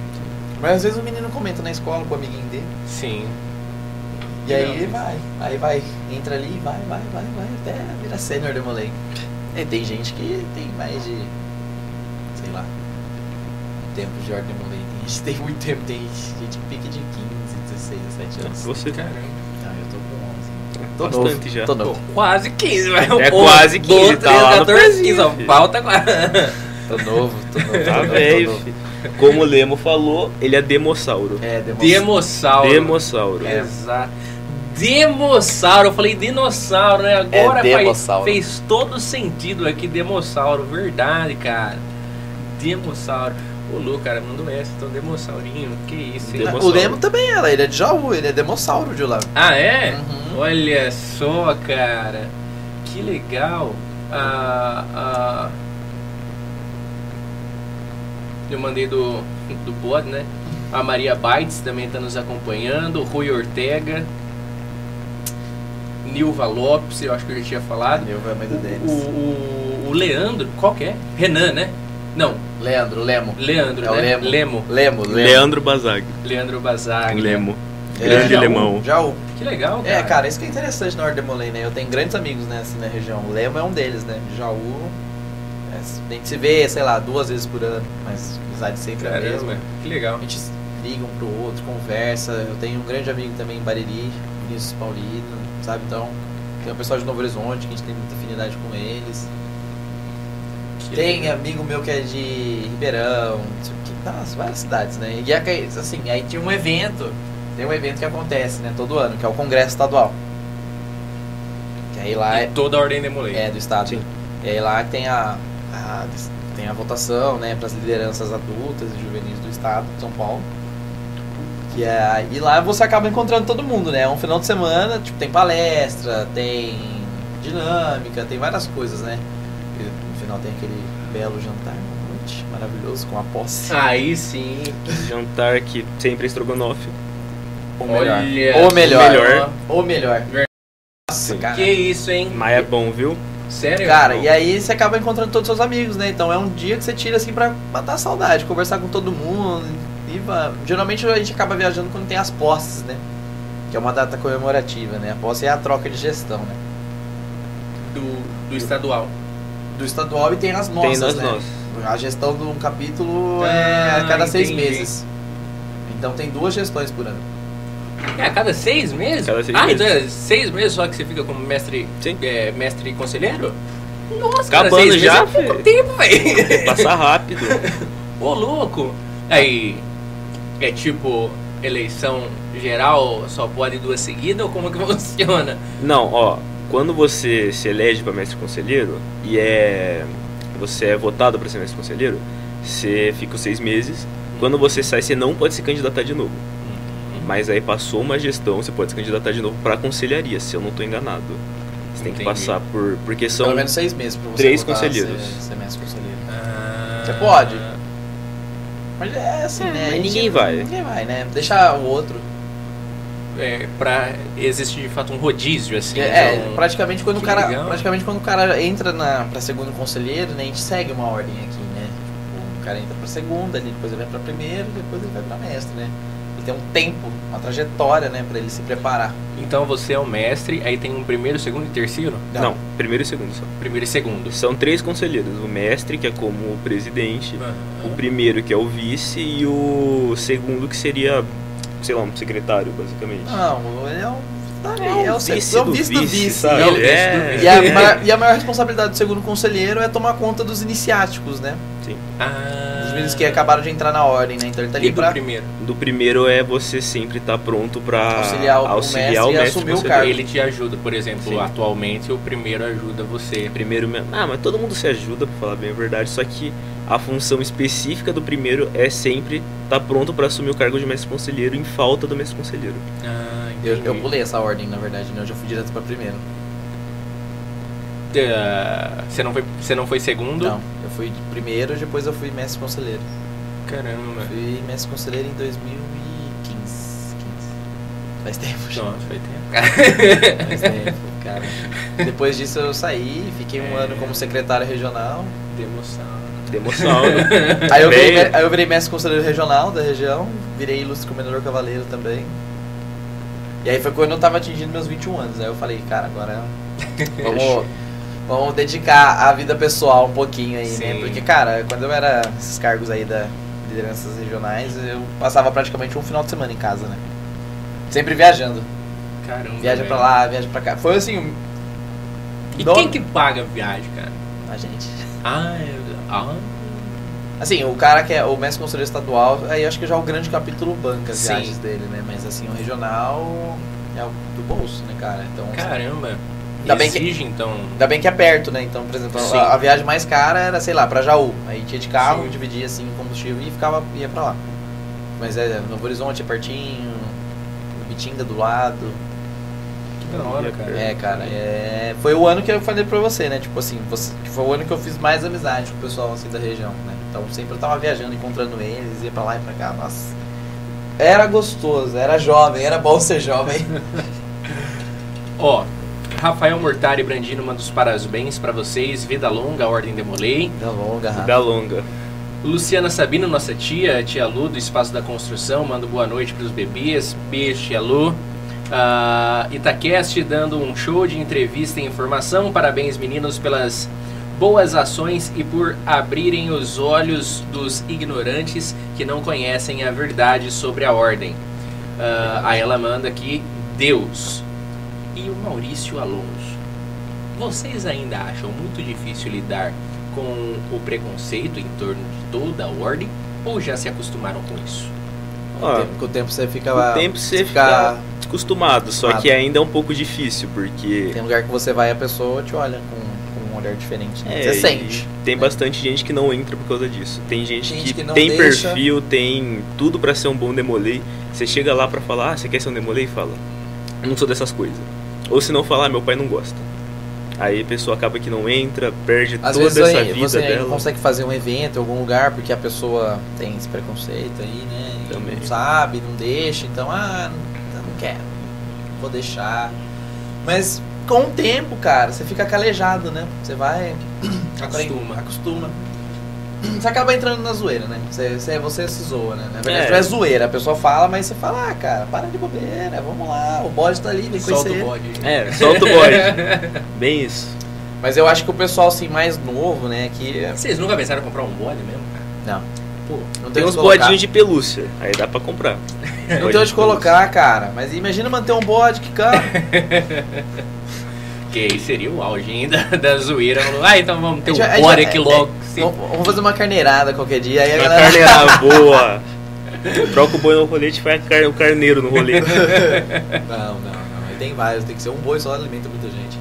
Mas às vezes o menino comenta na escola com o amiguinho dele. Sim. E aí vai, aí vai, entra ali, vai, vai, vai, vai, até virar sênior Demolay. E tem gente que tem mais de, sei lá, tempo de ordem Demolay. Tem gente que tem muito tempo, tem gente que pique de 15, 16, 17 anos. Você Caramba. Ah, eu tô com 11. Tô Bastante novo, já. Tô Pô, novo, quase 15, vai. É Pô, quase 15, 12, tá lá no 14, pezinho, 15, ó, falta quase. tô novo, tô novo. Tá velho. Como o Lemo falou, ele é demossauro. É, Demossauro. Demossauro. Exato. Demossauro, eu falei dinossauro, né? Agora É, faz- fez todo sentido aqui, demossauro, verdade, cara. Demossauro. Louco, cara, mandou essa, então demossaurinho, que isso, hein? O Lemo também era, ele é de Jaú, ele é demossauro de lá. Ah, é? Uhum. Olha só, cara. Que legal. Ah, ah, eu mandei do, do pod, né? A Maria Bites também está nos acompanhando. O Rui Ortega. Nilva Lopes, eu acho que eu já tinha falado. Eu vou a mãe do O, Denis. o, o Leandro, qual que é? Renan, né? Não, Leandro, Lemo. Leandro, É o né? Lemo. Lemo. Lemo, Lemo. Leandro Bazag. Leandro Bazag. Lemo. É, Grande Jaú. Lemão. Jaú. Que legal, cara. É, cara, isso que é interessante na Ordem Demolay, né? Eu tenho grandes amigos nessa na região. O Lemo é um deles, né? Jaú. é, a gente se vê, sei lá, duas vezes por ano, mas amizade sempre é a Caramba, mesma. que legal. A gente liga um pro outro, conversa. Eu tenho um grande amigo também em Bariri, Vinícius Paulino, sabe? Então, tem o pessoal de Novo Horizonte que a gente tem muita afinidade com eles. Que Tem amigo meu que é de Ribeirão, não sei o que, nossa, várias cidades, né? E aí, assim, aí tinha um evento, tem um evento que acontece, né, todo ano, que é o Congresso Estadual. Que aí lá E é, toda a ordem demolei. é do estado. Sim. E aí lá tem a, a- tem a votação, né, para as lideranças adultas e juvenis do estado de São Paulo. Que é, e lá você acaba encontrando todo mundo, né? É um final de semana, tipo, tem palestra, tem dinâmica, tem várias coisas, né? No final tem aquele belo jantar à noite, maravilhoso, com a posse. Aí sim. Jantar que sempre é estrogonofe. Ou melhor. Olha Ou melhor. melhor. Ou melhor. Nossa, cara. Que isso, hein? Mas é bom, viu? Sério? Cara, e aí você acaba encontrando todos os seus amigos, né? Então é um dia que você tira assim pra matar a saudade, conversar com todo mundo. E va- geralmente a gente acaba viajando quando tem as posses, né? Que é uma data comemorativa, né? A posse é a troca de gestão, né? Do, do estadual. Do estadual e tem as nossas, Tem nas né? nossas. A gestão de um capítulo Ah, é a cada seis entendi. meses. Então tem duas gestões por ano. É, a cada seis meses? Cada seis ah, meses. então é seis meses só que você fica como mestre, Sim. é, mestre conselheiro? Nossa, cara, Acabando seis já, meses é pouco tempo, velho. Passa rápido. Ô, louco. Aí, é tipo, eleição geral só pode duas seguidas ou como que funciona? Não, ó, quando você se elege para mestre conselheiro e é você é votado para ser mestre conselheiro, você fica os seis meses. Quando você sai, você não pode se candidatar de novo. Mas aí passou uma gestão, você pode se candidatar de novo para conselharia, se eu não estou enganado. Você tem que Entendi. passar por porque são Pelo menos seis meses pra você três conselheiros. Ser, ser mestre conselheiro. Ah, Você pode. Mas é assim, É, né? mas ninguém vai. Ninguém vai, né? Deixa o outro. É, pra existir de fato um rodízio, assim. É, então- praticamente quando o cara, legal. praticamente quando o cara entra na para segundo conselheiro, né, a gente segue uma ordem aqui, né? Tipo, o cara entra para segunda, ali, depois ele vai para primeiro, depois ele vai para mestre, né? Ele tem um tempo, uma trajetória, né, para ele se preparar. Então você é o mestre, aí tem um primeiro, segundo e terceiro? não, primeiro e segundo só. Primeiro e segundo. São três conselheiros, o mestre que é como o presidente, Ah. o primeiro que é o vice e o segundo que seria, sei lá, um secretário basicamente. Não, ele é o tá ali, É o é o vice é o do vice do vice, vice. sabe? E, ele- É. e a maior, e a maior responsabilidade do segundo conselheiro é tomar conta dos iniciáticos, né? Ah. Dos meninos que acabaram de entrar na ordem, né? Então ele tá E ali do pra primeiro? Do primeiro é você sempre estar pronto para Auxiliar o- o mestre e assumir o cargo. Ele te ajuda, por exemplo, Sim. atualmente o primeiro ajuda você. Primeiro mesmo. Ah, mas todo mundo se ajuda, pra falar bem a verdade. Só que a função específica do primeiro é sempre estar pronto para assumir o cargo de mestre conselheiro em falta do mestre conselheiro. Ah, Eu, entendi. eu pulei essa ordem, na verdade, né? Eu já fui direto pra primeiro. Ah, você, não foi, você não foi segundo? Não, eu fui primeiro, depois eu fui mestre conselheiro. Caramba. Fui mestre conselheiro em 2015. 15. Faz tempo já. Nossa, foi tempo. Faz tempo, cara. Depois disso eu saí, fiquei um ano como secretário regional. Demoção. Demossauro. Aí eu, virei, aí eu virei mestre conselheiro regional da região, virei ilustre comendador cavaleiro também. E aí foi quando eu tava atingindo meus 21 anos. Aí eu falei, cara, agora vamos, vamos dedicar a vida pessoal um pouquinho aí, né? Sim. Porque, cara, quando eu era esses cargos aí da lideranças regionais, eu passava praticamente um final de semana em casa, né? Sempre viajando. Caramba. Viaja pra lá, viaja pra cá. Foi assim, um- E quem que paga a viagem, cara? a gente. Ah, é- ah Assim, o cara que é o mestre conselheiro estadual, aí acho que já o grande capítulo banca as Sim. viagens dele, né? Mas assim, o regional é o do bolso, né, cara? Então, caramba. Ainda bem que- Exige, então. Ainda bem que é perto, né? Então, por exemplo, a, a viagem mais cara era, sei lá, pra Jaú. Aí tinha de carro, Sim. dividia assim o combustível e ficava, ia pra lá. Mas é, Novo Horizonte é pertinho, Bitinga do lado. Da hora, cara. É, cara, é... foi o ano que eu falei pra você, né? Tipo assim, você... que foi o ano que eu fiz mais amizade com o pessoal assim da região, né? Então sempre eu tava viajando, encontrando eles, ia pra lá e pra cá, nossa. Era gostoso, era jovem, era bom ser jovem. Ó, Rafael Mortari Brandino manda os parabéns pra vocês. Vida longa, Ordem Demolei. Da longa, Rafa. Da longa. Luciana Sabino, nossa tia, tia Lu do Espaço da Construção, manda boa noite pros bebês. Beijo, tia Lu. Ah, Itacast dando um show de entrevista e informação. Parabéns, meninos, pelas boas ações e por abrirem os olhos dos ignorantes que não conhecem a verdade sobre a ordem. Ah, aí ela manda aqui, Deus. E o Maurício Alonso. Vocês ainda acham muito difícil lidar com o preconceito em torno de toda a ordem? Ou já se acostumaram com isso? O tempo, o tempo você fica. com o tempo você fica desacostumado, só acostumado. que ainda é um pouco difícil, porque Tem lugar que você vai e a pessoa te olha com, com um olhar diferente. né? É, você sente. Tem né? bastante gente que não entra por causa disso. Tem gente, Gente que, que tem deixa. perfil, tem tudo pra ser um bom demolei. Você chega lá pra falar, ah, você quer ser um demolei? Fala, "Eu não sou dessas coisas. Ou se não falar, meu pai não gosta. Aí a pessoa acaba que não entra, perde Às toda vezes essa aí, vida você dela. não consegue fazer um evento em algum lugar porque a pessoa tem esse preconceito aí, né? Também. Não sabe, não deixa, então, ah, não, não quero, vou deixar. Mas com o tempo, cara, você fica calejado, né? Você vai. Acostuma. Acostuma. Você acaba entrando na zoeira, né? Você, você, você se zoa, né? Na verdade, É. não é zoeira. A pessoa fala, mas você fala, ah, cara, para de bobeira, vamos lá, o bode tá ali, vem Solta conhecer. o bode. É, solta o bode. Bem isso. Mas eu acho que o pessoal, assim, mais novo, né, que... Vocês nunca pensaram em comprar um bode mesmo, cara? Não. Pô, Não Tem onde uns bodinhos de pelúcia, aí dá pra comprar. Não tem onde colocar, cara. Mas imagina manter um bode que caro. que aí seria o auge ainda da zoeira. Ah, então vamos ter um bode é- aqui é- logo. Vamos vamos fazer uma carneirada qualquer dia. Aí a galera. carneira boa. Troca o boi no rolete e faz o carneiro no rolete. Não, não, não. Aí tem vários. Tem que ser um boi só alimenta muita gente.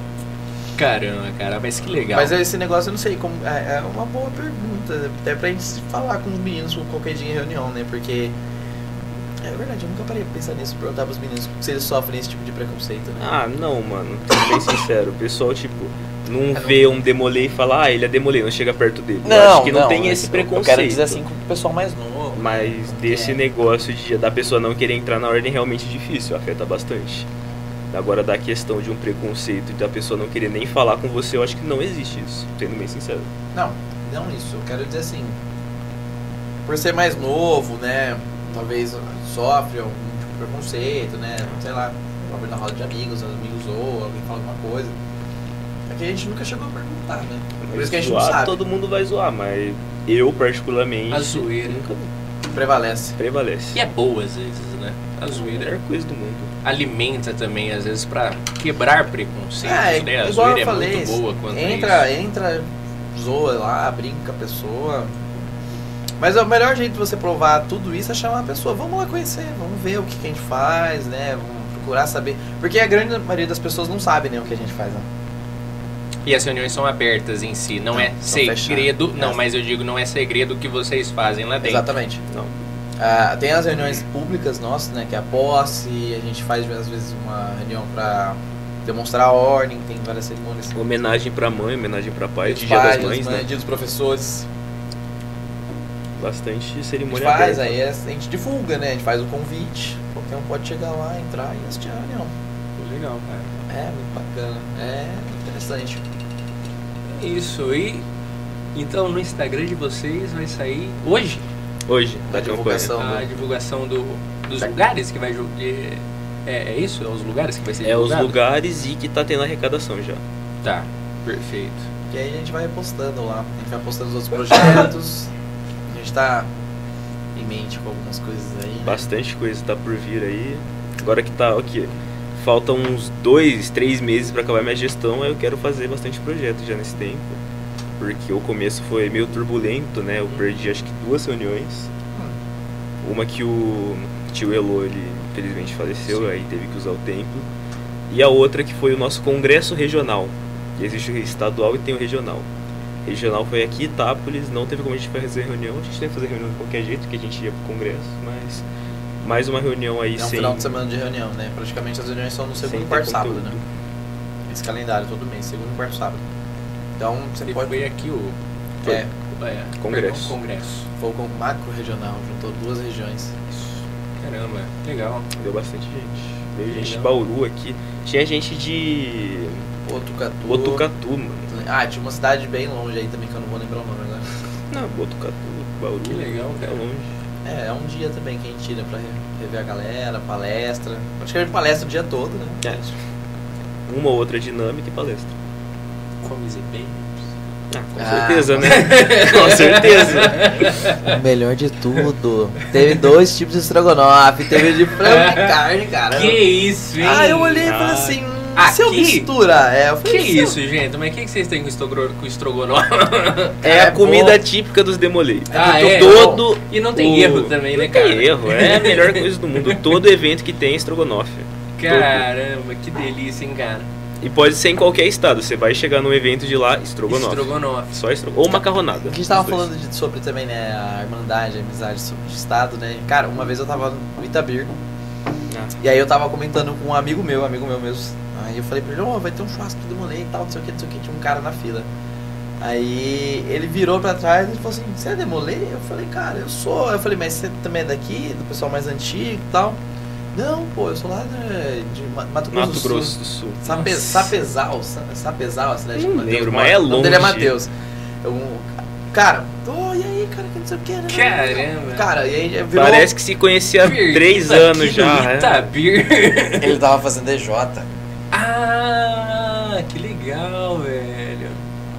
Caramba, cara, mas que legal. Mas esse negócio eu não sei como. É é uma boa pergunta. Até pra gente falar com os meninos qualquer dia em reunião, né? Porque. É verdade, eu nunca parei pra pensar nisso, perguntar pros meninos se eles sofrem esse tipo de preconceito, né? Ah, não, mano. Sendo bem sincero, o pessoal, tipo, não É, não- vê um demolei e fala, ah, ele é demolei, não chega perto dele. eu Não, acho que não, tem eu- esse eu- preconceito. Eu quero dizer assim com o pessoal mais novo. Mas desse É. negócio de, da pessoa não querer entrar na ordem é realmente difícil, afeta bastante. Agora, da questão de um preconceito e da pessoa não querer nem falar com você, eu acho que não existe isso, sendo bem sincero. Não, não isso. Eu quero dizer assim. Por ser mais novo, né? Talvez sofre algum tipo de preconceito, né? Sei lá, talvez na roda de amigos, os amigos ou alguém fala alguma coisa. É que a gente nunca chegou a perguntar, né? Por isso que a gente não Zoar, sabe. todo mundo vai zoar, mas eu, particularmente, A zoeira. nunca Prevalece. prevalece. E é boa às vezes, né? A a zoeira melhor coisa do mundo. alimenta também, às vezes, pra quebrar preconceitos, É, né? A igual zoeira eu falei, é muito boa quanto a entra, isso. entra, zoa lá, brinca com a pessoa. Mas o melhor jeito de você provar tudo isso é chamar a pessoa. Vamos lá conhecer, vamos ver o que, que a gente faz, né? Vamos procurar saber. Porque a grande maioria das pessoas não sabe né, o que a gente faz, né? E as reuniões são abertas em si, não, Não, é segredo. fechadas. Não, mas eu digo, não é segredo o que vocês fazem lá dentro. Exatamente. Não. Ah, tem as reuniões públicas nossas, né? Que é a posse, a gente faz às vezes uma reunião pra demonstrar a ordem, tem várias cerimônias. Homenagem pra mãe, homenagem pra pai, Dia dia, dos pais, das mães, né? né? Dia dos professores. Bastante A gente cerimônia faz, aberta. aí a gente divulga, né? A gente faz o convite. Qualquer um pode chegar lá, entrar e assistir a reunião. Legal, cara. É, muito bacana. É interessante. É Isso, e então no Instagram de vocês vai sair hoje Hoje, Da divulgação. a do- divulgação do, dos Da- lugares que vai de- É, é isso? É os lugares que vai ser É os divulgado? lugares e que tá tendo arrecadação já. Tá, perfeito. E aí a gente vai postando lá. A gente vai postando os outros projetos. a gente tá em mente com algumas coisas aí. né? Bastante coisa tá por vir aí. Agora que tá, ok. Faltam uns dois, três meses pra acabar minha gestão, aí eu quero fazer bastante projeto já nesse tempo. Porque o começo foi meio turbulento, né? Eu perdi acho que duas reuniões. Uma que o tio Elo, ele infelizmente faleceu, aí teve que usar o templo. E a outra que foi o nosso congresso regional. Existe o estadual e tem o regional. Regional foi aqui, Itápolis, não teve como a gente fazer reunião. A gente teve que fazer reunião de qualquer jeito, que a gente ia pro congresso, mas mais uma reunião aí É um sem. final de semana de reunião, né? Praticamente as reuniões são no segundo e quarto sábado, né? Esse calendário todo mês, segundo e quarto sábado. Então você E pode. foi aqui o É, é, Congresso. perdão, congresso. foi com o macro regional, juntou duas regiões. Caramba, legal. Deu bastante gente. Veio gente de. Bauru aqui. Tinha gente de Botucatu. Botucatu, mano. Ah, tinha uma cidade bem longe aí também que eu não vou lembrar o nome agora. Não, Botucatu, Bauru. Que legal, É cara. longe. É, é um dia também que a gente tira pra re- rever a galera, palestra. Praticamente palestra o dia todo, né? É. Uma ou outra dinâmica e palestra. Comes e bem. Ah, com Ah, certeza, né? com certeza. O melhor de tudo. Teve dois tipos de estrogonofe. Teve de frango e carne, cara. Que isso, hein? Ah, eu olhei e falei Ah, assim, hum, se eu aqui? misturar, é, eu Que falei, eu- isso, gente? Mas o que, que vocês têm com estogro- com estrogonofe? É É a comida bom. típica dos demolei. Ah, Todo- é? Todo. E não tem o- erro também, né, Não cara? tem erro, é a melhor coisa do mundo. Todo evento que tem é estrogonofe. Caramba, que delícia, hein, cara? E pode ser em qualquer estado. Você vai chegar num evento de lá, estrogonofe. Estrogonofe. Só estrogonofe. Ou macarronada. A gente tava falando de- sobre também, né, a irmandade, a amizade sobre de estado, né? Cara, uma vez eu tava no Itabir, Ah. e aí eu tava comentando com um amigo meu, amigo meu mesmo. Aí eu falei pra ele, ó, vai ter um churrasco do Demolei e tal, não sei o que, não sei o que, tinha um cara na fila. Aí ele virou pra trás e falou assim, você é Demolei? Eu falei, cara, eu sou. Eu falei, mas você também é daqui, do pessoal mais antigo e tal? Não, pô, eu sou lá de, de Ma- Mato Grosso Mato do Sul. Grosso do Sul. Sape. Sapezal, Sa- Sapezal, a cidade Não de Mateus. lembro, mas é O nome dele é longe. Matheus. Eu, cara, oh, e aí, cara, que não sei o que, né? Caramba. Cara, e aí virou... Parece que se conhecia há três anos já. Itabir. Ele tava fazendo DJ. Ah, que legal, velho.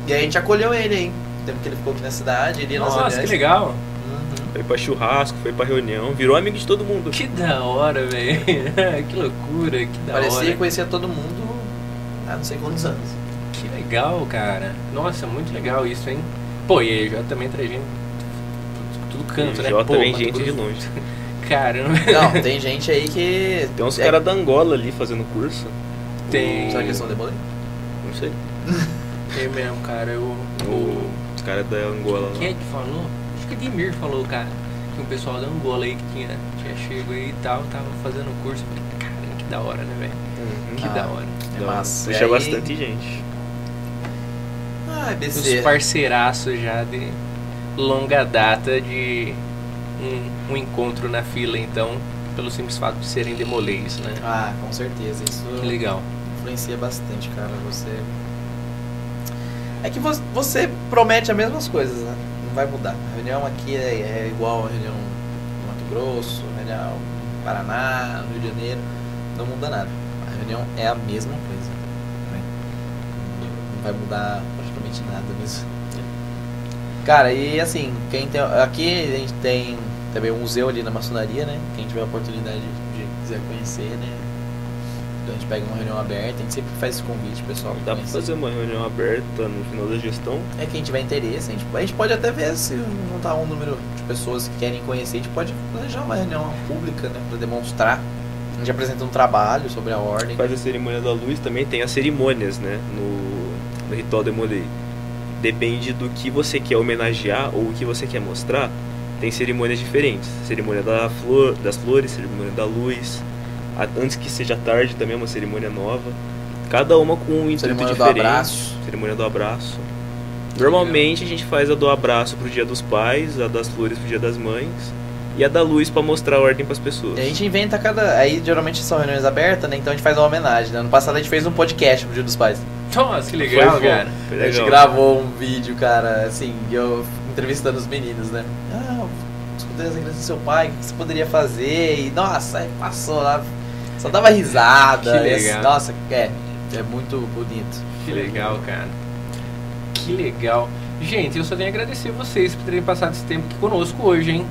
E aí a gente acolheu ele. O tempo que ele ficou aqui na cidade, ele ia nas Nossa, que reuniões. legal. Uhum. Foi pra churrasco, foi pra reunião, virou amigo de todo mundo. Que da hora, velho. que loucura, que da Parecia hora. que conhecia todo mundo há não sei quantos anos. Que legal, cara. Nossa, muito legal isso, hein? Pô, e aí, já também traz gente tudo canto, né? Jota Pô, vem Mato gente de longe. Caramba. Não, tem gente aí que... Tem uns é, caras da Angola ali fazendo curso. Tem. Será que eles são demolei? Não sei. Tem mesmo, cara. Eu, O, os caras da Angola Quem é que falou? Acho que Edmir falou, cara. Que um pessoal da Angola aí que tinha, tinha chego aí e tal, tava fazendo curso. Falei, Cara, que da hora, né, velho? Uhum. Que Ah, da hora. É massa. Puxa aí- bastante gente. Os BC. parceiraços já de longa data de um, um encontro na fila, então, pelo simples fato de serem demolês, né? Ah, com certeza. Isso Que legal. Influencia bastante, cara. Você. É que vo- você promete as mesmas coisas, né? Não vai mudar. A reunião aqui é, é igual a reunião no Mato Grosso, a reunião no Paraná, no Rio de Janeiro. Não muda nada. A reunião é a mesma coisa. né? Não vai mudar praticamente nada mesmo. Cara, e assim, quem tem. Aqui a gente tem também um museu ali na maçonaria, né? Quem tiver a oportunidade de quiser conhecer, né? Então a gente pega uma reunião aberta, a gente sempre faz esse convite, pessoal. Dá pra fazer uma reunião aberta no final da gestão. É quem tiver interesse, a gente, a gente pode até ver se juntar um número de pessoas que querem conhecer, a gente pode planejar uma reunião pública, né? Pra demonstrar. A gente apresenta um trabalho sobre a ordem. Faz a cerimônia da luz, também tem as cerimônias, né? No, no ritual Demolei. Depende do que você quer homenagear ou o que você quer mostrar. Tem cerimônias diferentes. Cerimônia da flor, das flores, cerimônia da luz. Antes que seja tarde também é uma cerimônia nova. Cada uma com um intuito Cerimônia do diferente. abraço. Cerimônia do abraço. Normalmente a gente faz a do abraço pro dia dos pais, a das flores pro dia das mães e a da luz pra mostrar a ordem pras pessoas. E a gente inventa cada. Aí geralmente são reuniões abertas, né? Então a gente faz uma homenagem. Né? Ano passado a gente fez um podcast pro Dia dos Pais. Nossa, que legal, Foi, cara. Foi A gente legal. gravou um vídeo, cara, assim, eu entrevistando os meninos, né? Ah, escutei as igrejas do seu pai, o que você poderia fazer? E nossa, aí passou lá Só dava risada. Que e- legal. Nossa, é. É muito bonito. Que legal, cara. Que legal. Gente, eu só tenho a agradecer vocês por terem passado esse tempo aqui conosco hoje, hein?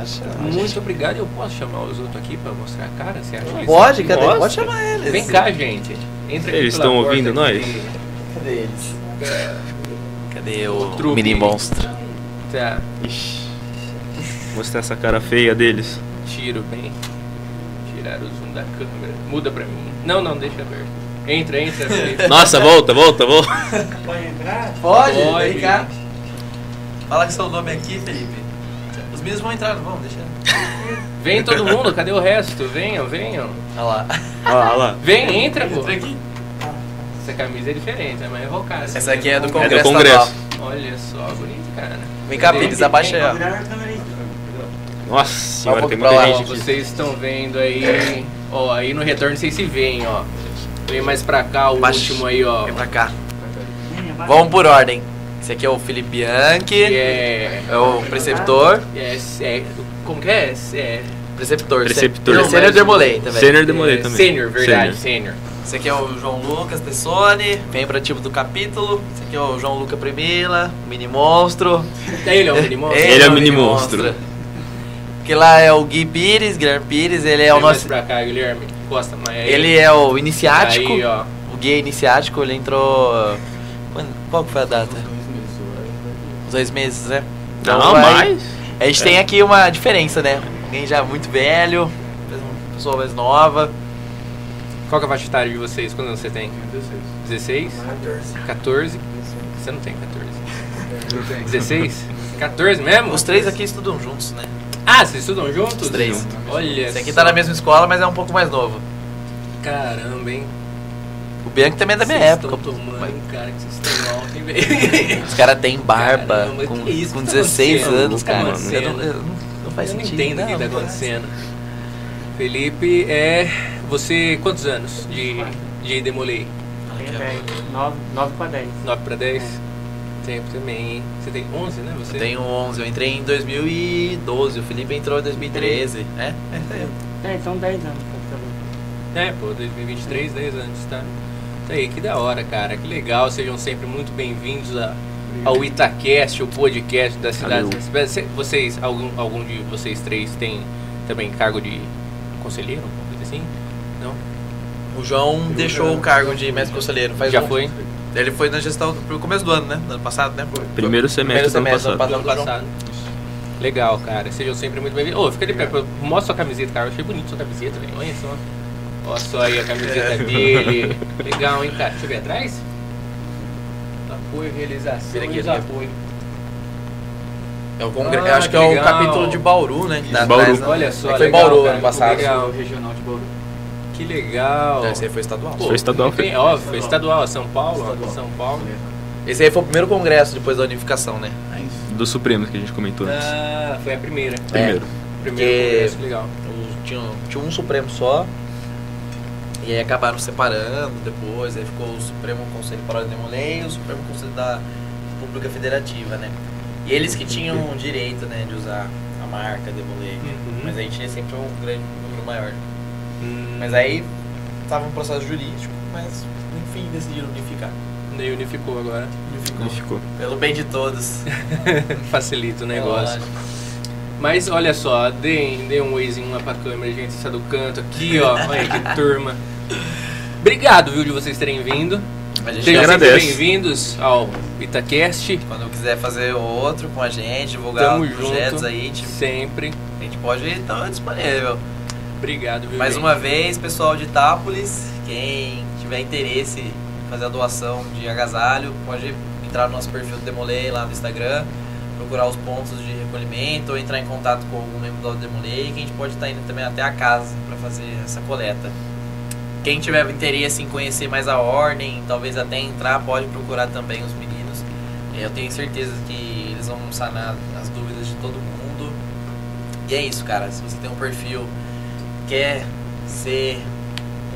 Acha? Muito obrigado. Eu posso chamar os outros aqui pra mostrar a cara? Você acha que Pode, cadê? Mostra. Pode chamar eles. Vem cá, gente. Entra aqui Eles estão ouvindo nós? Cadê eles? Cadê O mini monstro? Tá, Ixi. Mostrar essa cara feia deles. tiro bem. Tirar o zoom da câmera. Muda pra mim. Não, não, deixa aberto. Entra, entra. Felipe. Nossa, volta, volta, volta. Pode, Pode. vem cá. Fala que seu nome aqui, Felipe. Os meninos vão entrar, não vão? Deixa. Vem todo mundo, cadê o resto? Venham, venham. Olha lá. Olha lá. Vem, entra, pô. Entra aqui. Essa camisa é diferente, é mais invocada. Essa aqui é do É Congresso. do Congresso. Olha só, bonito, cara. Vem cá, Pires, abaixa aí. Nossa senhora, um tem muita pra lá, gente aqui. Vocês estão vendo aí, ó, aí no retorno vocês se veem, ó. Vem mais pra cá, o Baixa. último aí, ó. Vem pra cá. Vamos por ordem. Esse aqui é o Felipe Bianchi. Que é, É o preceptor. é, é- Como que é? É. Preceptor. Preceptor. Não, Sênior Dermolei também. Sênior demolei é, também. Sênior, verdade, sênior. Esse aqui é o João Lucas Tessone, membro ativo do capítulo. Esse aqui é o João Luca Primila, mini monstro. Ele é o mini monstro? Ele é o mini monstro. Que lá é o Gui Pires, Guilherme Pires, ele é o Vem mais nosso. pra cá, Guilherme. Costa mais aí. Ele é o iniciático. Aí, ó. O Gui é iniciático, ele entrou. Quando- Qual que foi a data? Uns dois meses, né? Então Não, vai- mais. A gente tem aqui uma diferença, né? Alguém já muito velho, uma pessoa mais nova. Qual que é a faixa etária de vocês? Quantos anos você tem? 16. 14. 14? Você não tem 14. 16? 14 mesmo? Os três aqui estudam juntos, né? Ah, vocês estudam juntos? Os três. Olha Esse aqui só. tá na mesma escola, mas é um pouco mais novo. Caramba, hein? O Bianchi também é da minha Vocês época. Estão tomando, hein, cara, que vocês estão alto, hein, velho? Os caras têm barba Caramba, com, que isso com que tá 16 acontecendo? anos, tá cara. acontecendo? Eu não, eu não, não faz Eu não sentido. entendo o que não, tá não acontecendo. Felipe, é. Você. Quantos anos de, de Demolei? Tenho 10. 9, 9 para 10. 9 pra 10? Tempo também, hein? Você tem 11, né? Você? Eu tenho 11, eu entrei em 2012, o Felipe entrou em 2013. É, é, é. É, são 10 anos eu É, pô, 2023, 10 anos, tá? Tá aí, que da hora, cara. Que legal. Sejam sempre muito bem-vindos a- ao Itacast, o podcast da cidade. Cê- Vocês, algum, algum de vocês três tem também cargo de conselheiro, alguma coisa assim? Não? O João deixou o cargo de mestre conselheiro. Faz Já um- foi? Ele foi na gestão pro começo do ano, né? Do ano passado, né? Primeiro semestre do ano semestre do passado. ano Do ano passado. Legal, cara. Sejam sempre muito bem-vindos. Ô, fica de pé. Mostra sua camiseta, cara. Eu achei bonito sua camiseta, velho. Olha só. Olha só aí a camiseta dele. Legal, hein, cara. Deixa eu ver atrás. Apoio, realização Vira aqui, e apoio. É o congre... Ah, acho que, que é o legal. capítulo de Bauru, né? Dá Bauru. atrás, né? Olha só, É que foi legal, Bauru cara, ano passado. legal. regional de Bauru. Que legal. Esse aí foi estadual. Pô, Foi estadual, foi. Óbvio, foi estadual. São Paulo, ó, São Paulo. Esse aí foi o primeiro congresso depois da unificação, né? Do Supremo que a gente comentou antes. Ah, foi a primeira. Primeiro. Primeiro Que- congresso, legal. Tinha, tinha um Supremo só. E aí acabaram separando depois. Aí ficou o Supremo Conselho para a Lei e o Supremo Conselho da República Federativa, né? E eles que tinham o direito, né, de usar a marca Demolei. Uhum. Mas aí tinha sempre um grande número maior. Mas aí tava um processo jurídico, mas enfim decidiram unificar. Daí unificou agora. Unificou. Não ficou. Pelo bem de todos. Facilita o É negócio. Mas olha só, deem, deem um oizinho lá pra câmera, gente. Está do canto aqui, ó. Olha que turma. Obrigado, viu, de vocês terem vindo. A gente Sejam sempre agradece. bem-vindos ao Itacast. Quando quiser fazer outro com a gente, divulgar Tamo os projetos junto. aí, tipo, Sempre. a gente pode estar disponível. Obrigado, viu, Mais gente? uma vez, pessoal de Itápolis, quem tiver interesse em fazer a doação de agasalho, pode entrar no nosso perfil do Demolei lá no Instagram, procurar os pontos de recolhimento ou entrar em contato com algum membro do Demolei, que a gente pode estar indo também até a casa para fazer essa coleta. Quem tiver interesse em conhecer mais a ordem, talvez até entrar, pode procurar também os meninos. Eu tenho certeza que eles vão sanar as dúvidas de todo mundo. E é isso, cara. Se você tem um perfil quer ser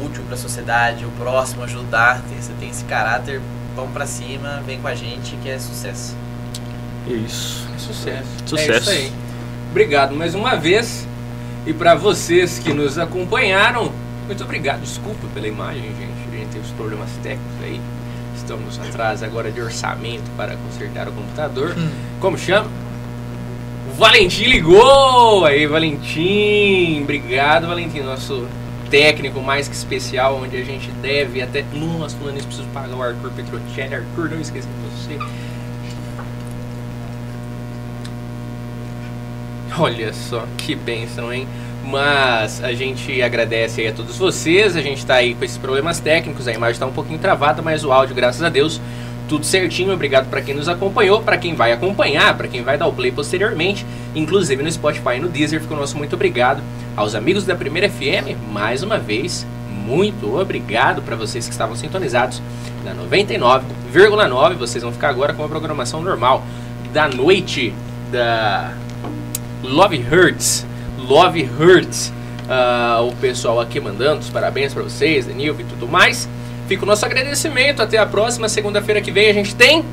útil para a sociedade, o próximo ajudar, tem- você tem esse caráter, vamos pra cima, vem com a gente que é sucesso. Isso. Sucesso. Sucesso. É isso aí. Obrigado mais uma vez. E para vocês que nos acompanharam, Muito obrigado, desculpa pela imagem, gente. A gente teve os problemas técnicos aí. Estamos atrás agora de orçamento para consertar o computador. Como chama? Valentim ligou! Aí, Valentim! Obrigado, Valentim, nosso técnico mais que especial, onde a gente deve até. Nossa, falando isso, preciso pagar o Arthur Petrocelli. Arthur, não esqueça de você. Olha só, que bênção, hein? Mas a gente agradece aí a todos vocês. A gente tá aí com esses problemas técnicos. A imagem tá um pouquinho travada, mas o áudio, graças a Deus, tudo certinho. Obrigado para quem nos acompanhou, para quem vai acompanhar, para quem vai dar o play posteriormente, inclusive no Spotify e no Deezer. Fica o nosso muito obrigado aos amigos da Primeira FM, mais uma vez. Muito obrigado para vocês que estavam sintonizados na 99,9. Vocês vão ficar agora com a programação normal da noite da Love Hurts. Love Hurts. Ah, o pessoal aqui mandando os parabéns para vocês, Danilo e tudo mais. Fica o nosso agradecimento. Até a próxima segunda-feira que vem a gente tem.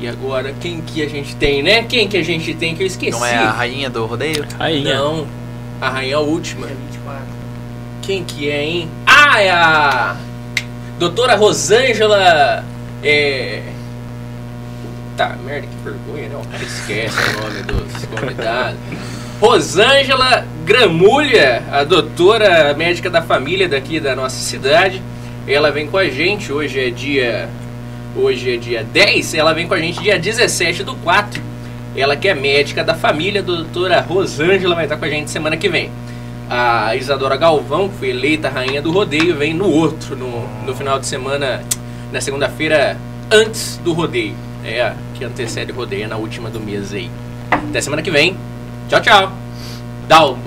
E agora, quem que a gente tem, né? Quem que a gente tem que eu esqueci? Não é a rainha do rodeio? Rainha. Não, a rainha última. Dia 24. Quem que é, hein? Ah, é a doutora Rosângela. É. Tá, merda, que vergonha, né? O cara esquece o nome dos convidados. Rosângela Gramulha, a doutora médica da família daqui da nossa cidade. Ela vem com a gente, hoje é dia. Hoje é dia 10, ela vem com a gente dia 17 do 4. Ela que é médica da família, a doutora Rosângela vai estar com a gente semana que vem. A Isadora Galvão, que foi eleita rainha do rodeio, vem no outro, no, no final de semana, na segunda-feira antes do rodeio. É que antecede o rodeio, é na última do mês aí. Até semana que vem. Tchau, tchau. Dá